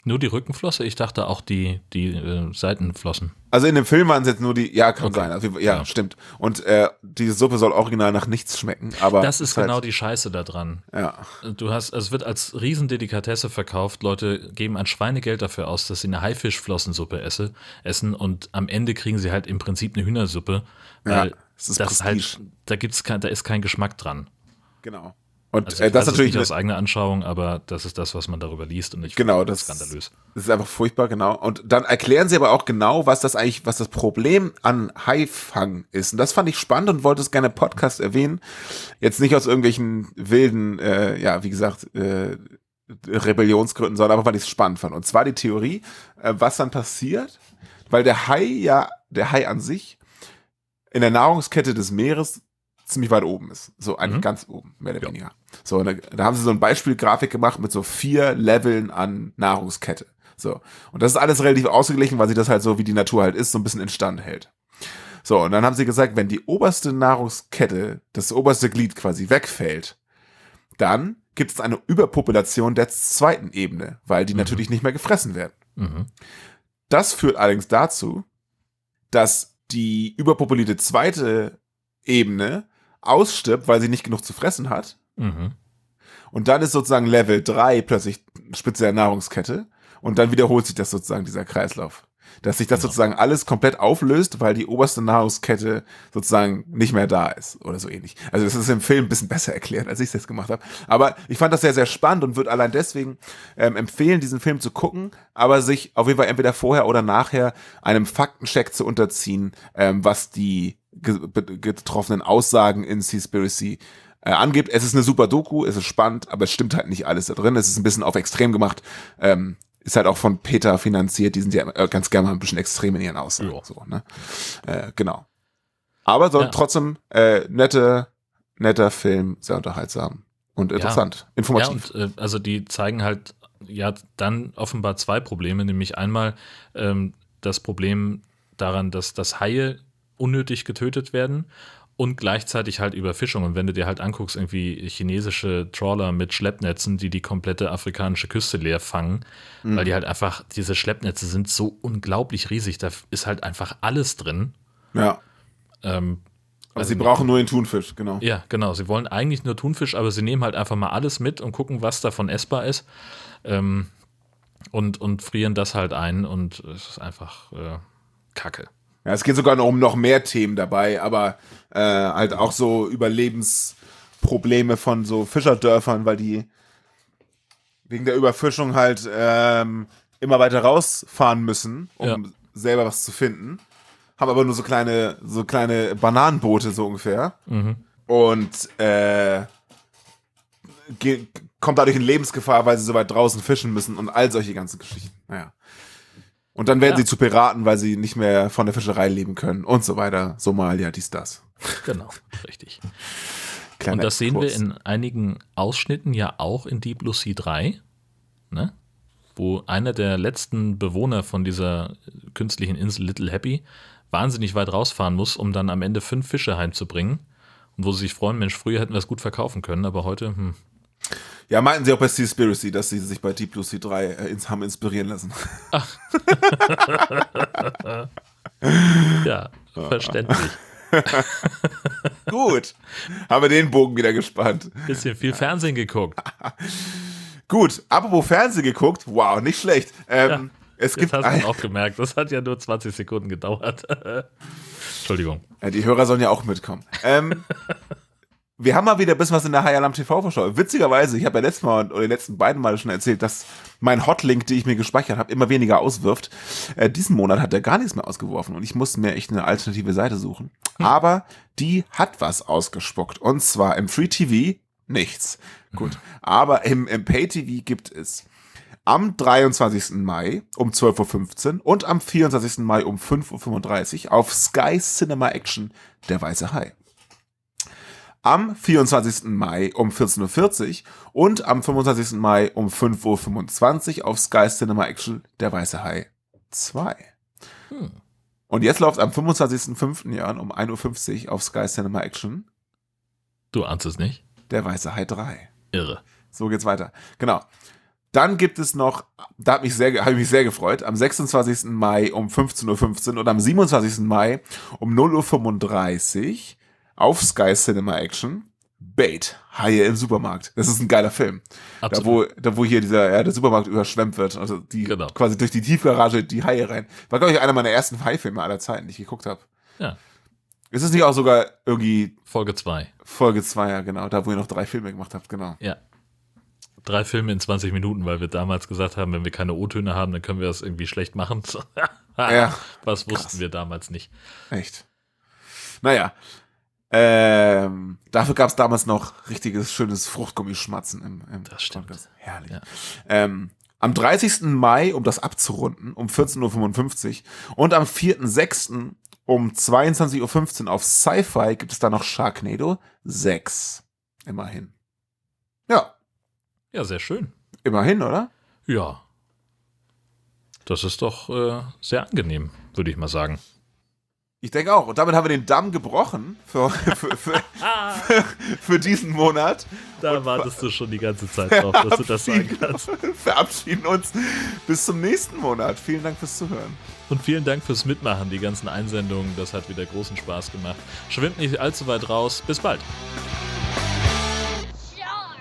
Nur die Rückenflosse? Ich dachte auch die, die äh, Seitenflossen. Also in dem Film waren es jetzt nur die, ja, kann Okay. sein, also, ja, Ja. stimmt. Und äh, diese Suppe soll original nach nichts schmecken, aber Das ist halt, genau die Scheiße da dran. ja, Du hast, es wird als Riesendelikatesse verkauft. Leute geben ein Schweinegeld dafür aus, dass sie eine Haifischflossensuppe esse, essen und am Ende kriegen sie halt im Prinzip eine Hühnersuppe, weil Ja, es ist das halt, da gibt's kein, da ist kein Geschmack dran. genau. Und Also äh, das weiß natürlich nicht aus eigener Anschauung, aber das ist das, was man darüber liest und ich Genau, finde das- skandalös. Das ist einfach furchtbar, genau. Und dann erklären sie aber auch genau, was das eigentlich, was das Problem an Haifang ist. Und das fand ich spannend und wollte es gerne Podcast erwähnen. Jetzt nicht aus irgendwelchen wilden, äh, ja, wie gesagt, äh, Rebellionsgründen, sondern einfach, weil ich es spannend fand. Und zwar die Theorie, äh, was dann passiert, weil der Hai ja, der Hai an sich in der Nahrungskette des Meeres ziemlich weit oben ist. So eigentlich Mhm. ganz oben, mehr oder Ja. weniger. So, da, da haben sie so ein Beispielgrafik gemacht mit so vier Leveln an Nahrungskette. So. Und das ist alles relativ ausgeglichen, weil sie das halt so, wie die Natur halt ist, so ein bisschen in Stand hält. So, und dann haben sie gesagt, wenn die oberste Nahrungskette, das oberste Glied quasi wegfällt, dann gibt es eine Überpopulation der zweiten Ebene, weil die Mhm. natürlich nicht mehr gefressen werden. Mhm. Das führt allerdings dazu, dass die überpopulierte zweite Ebene ausstirbt, weil sie nicht genug zu fressen hat. Mhm. Und dann ist sozusagen Level 3 plötzlich Spitze der Nahrungskette. Und dann wiederholt sich das sozusagen, dieser Kreislauf. Dass sich das Genau. sozusagen alles komplett auflöst, weil die oberste Nahrungskette sozusagen nicht mehr da ist oder so ähnlich. Also das ist im Film ein bisschen besser erklärt, als ich es jetzt gemacht habe. Aber ich fand das sehr, sehr spannend und würde allein deswegen ähm, empfehlen, diesen Film zu gucken, aber sich auf jeden Fall entweder vorher oder nachher einem Faktencheck zu unterziehen, ähm, was die getroffenen Aussagen in Seaspiracy äh, angibt. Es ist eine super Doku, es ist spannend, aber es stimmt halt nicht alles da drin. Es ist ein bisschen auf extrem gemacht. Ähm, ist halt auch von Peter finanziert. Die sind ja äh, ganz gerne mal ein bisschen extrem in ihren Aussagen. Ja. So, ne? äh, genau. Aber so Ja. trotzdem äh, nette, netter Film, sehr unterhaltsam und interessant, Ja, informativ. und äh, also die zeigen halt ja dann offenbar zwei Probleme, nämlich einmal ähm, das Problem daran, dass das Haie unnötig getötet werden und gleichzeitig halt Überfischung. Und wenn du dir halt anguckst, irgendwie chinesische Trawler mit Schleppnetzen, die die komplette afrikanische Küste leer fangen, Mhm. weil die halt einfach, diese Schleppnetze sind so unglaublich riesig, da ist halt einfach alles drin. ja. Ähm, Also sie brauchen nur den Thunfisch, genau. ja, genau. Sie wollen eigentlich nur Thunfisch, aber sie nehmen halt einfach mal alles mit und gucken, was davon essbar ist. Ähm, und, und frieren das halt ein und es ist einfach äh, Kacke. Ja, es geht sogar noch um noch mehr Themen dabei, aber äh, halt auch so Überlebensprobleme von so Fischerdörfern, weil die wegen der Überfischung halt ähm, immer weiter rausfahren müssen, um Ja. selber was zu finden. Haben aber nur so kleine, so kleine Bananenboote so ungefähr. Und äh, kommt dadurch in Lebensgefahr, weil sie so weit draußen fischen müssen und all solche ganzen Geschichten. Naja. Und dann werden Ja. sie zu Piraten, weil sie nicht mehr von der Fischerei leben können und so weiter. Somalia, dies, das. Genau, richtig. Kleiner Und das sehen wir Exkurs. in einigen Ausschnitten ja auch in Deep Blue Sea 3, ne? wo einer der letzten Bewohner von dieser künstlichen Insel Little Happy wahnsinnig weit rausfahren muss, um dann am Ende fünf Fische heimzubringen. Und wo sie sich freuen, Mensch, früher hätten wir es gut verkaufen können, aber heute, hm, Ja, meinten sie auch bei Seaspiracy, dass sie sich bei Deep Blue Sea 3 äh, ins haben inspirieren lassen. ja, verständlich. Gut. haben wir den Bogen wieder gespannt. Bisschen viel Fernsehen geguckt. Gut, apropos Fernsehen geguckt. Wow, nicht schlecht. Ähm, es Jetzt gibt hast du es auch gemerkt. Das hat ja nur 20 Sekunden gedauert. Entschuldigung. Ja, die Hörer sollen ja auch mitkommen. Ähm, wir haben mal wieder ein bisschen was in der High Alarm TV verschaut. Witzigerweise, ich habe ja letztes Mal oder die letzten beiden Male schon erzählt, dass mein Hotlink, den ich mir gespeichert habe, immer weniger auswirft. Äh, diesen Monat hat er gar nichts mehr ausgeworfen und ich musste mir echt eine alternative Seite suchen. Aber die hat was ausgespuckt. Und zwar im Free TV nichts. Gut. Aber im, im Pay TV gibt es am 23. Mai um 12.15 Uhr und am 24. Mai um 5.35 Uhr auf Sky Cinema Action Der Weiße Hai. Am 24. Mai um 14.40 Uhr und am 25. Mai um 5.25 Uhr auf Sky Cinema Action Der Weiße Hai 2. Hm. Und jetzt läuft am 25.05. Jahren um 1.50 Uhr auf Sky Cinema Action Du ahnst es nicht? Der Weiße Hai 3. Irre. So geht's weiter. Genau. Dann gibt es noch, da habe ich, sehr, hab ich mich sehr gefreut, am 26. Mai um 15.15 Uhr und am 27. Mai um 0.35 Uhr auf Sky Cinema Action Bait, Haie im Supermarkt. Das ist ein geiler Film. Da Absolut. wo, da wo hier dieser, ja, der Supermarkt überschwemmt wird. Also die Genau. quasi durch die Tiefgarage die Haie rein. War, glaube ich, einer meiner ersten Haifilme aller Zeiten, die ich geguckt habe. Ja, Ist es nicht auch sogar irgendwie Folge 2. Folge 2, ja, genau, da wo ihr noch drei Filme gemacht habt, genau. Ja. Drei Filme in 20 Minuten, weil wir damals gesagt haben, wenn wir keine O-Töne haben, dann können wir das irgendwie schlecht machen. Ja. Was wussten Krass. wir damals nicht. Echt. Naja. Ähm, dafür gab es damals noch richtiges, schönes Fruchtgummischmatzen im, im Das stimmt. Podcast. Herrlich. Ja. Ähm, am 30. Mai, um das abzurunden, um 14.55 Uhr und am 4.6. um 22.15 Uhr auf Sci-Fi gibt es da noch Sharknado 6. Immerhin. Ja, Ja, sehr schön. immerhin, oder? Ja. Das ist doch äh, sehr angenehm, würde ich mal sagen. Ich denke auch. Und damit haben wir den Damm gebrochen für, für, für, für, für diesen Monat. Da und wartest du schon die ganze Zeit drauf, dass du das sagen kannst. Verabschieden uns bis zum nächsten Monat. Vielen Dank fürs Zuhören. Und vielen Dank fürs Mitmachen, die ganzen Einsendungen. Das hat wieder großen Spaß gemacht. Schwimmt nicht allzu weit raus. Bis bald. Shark.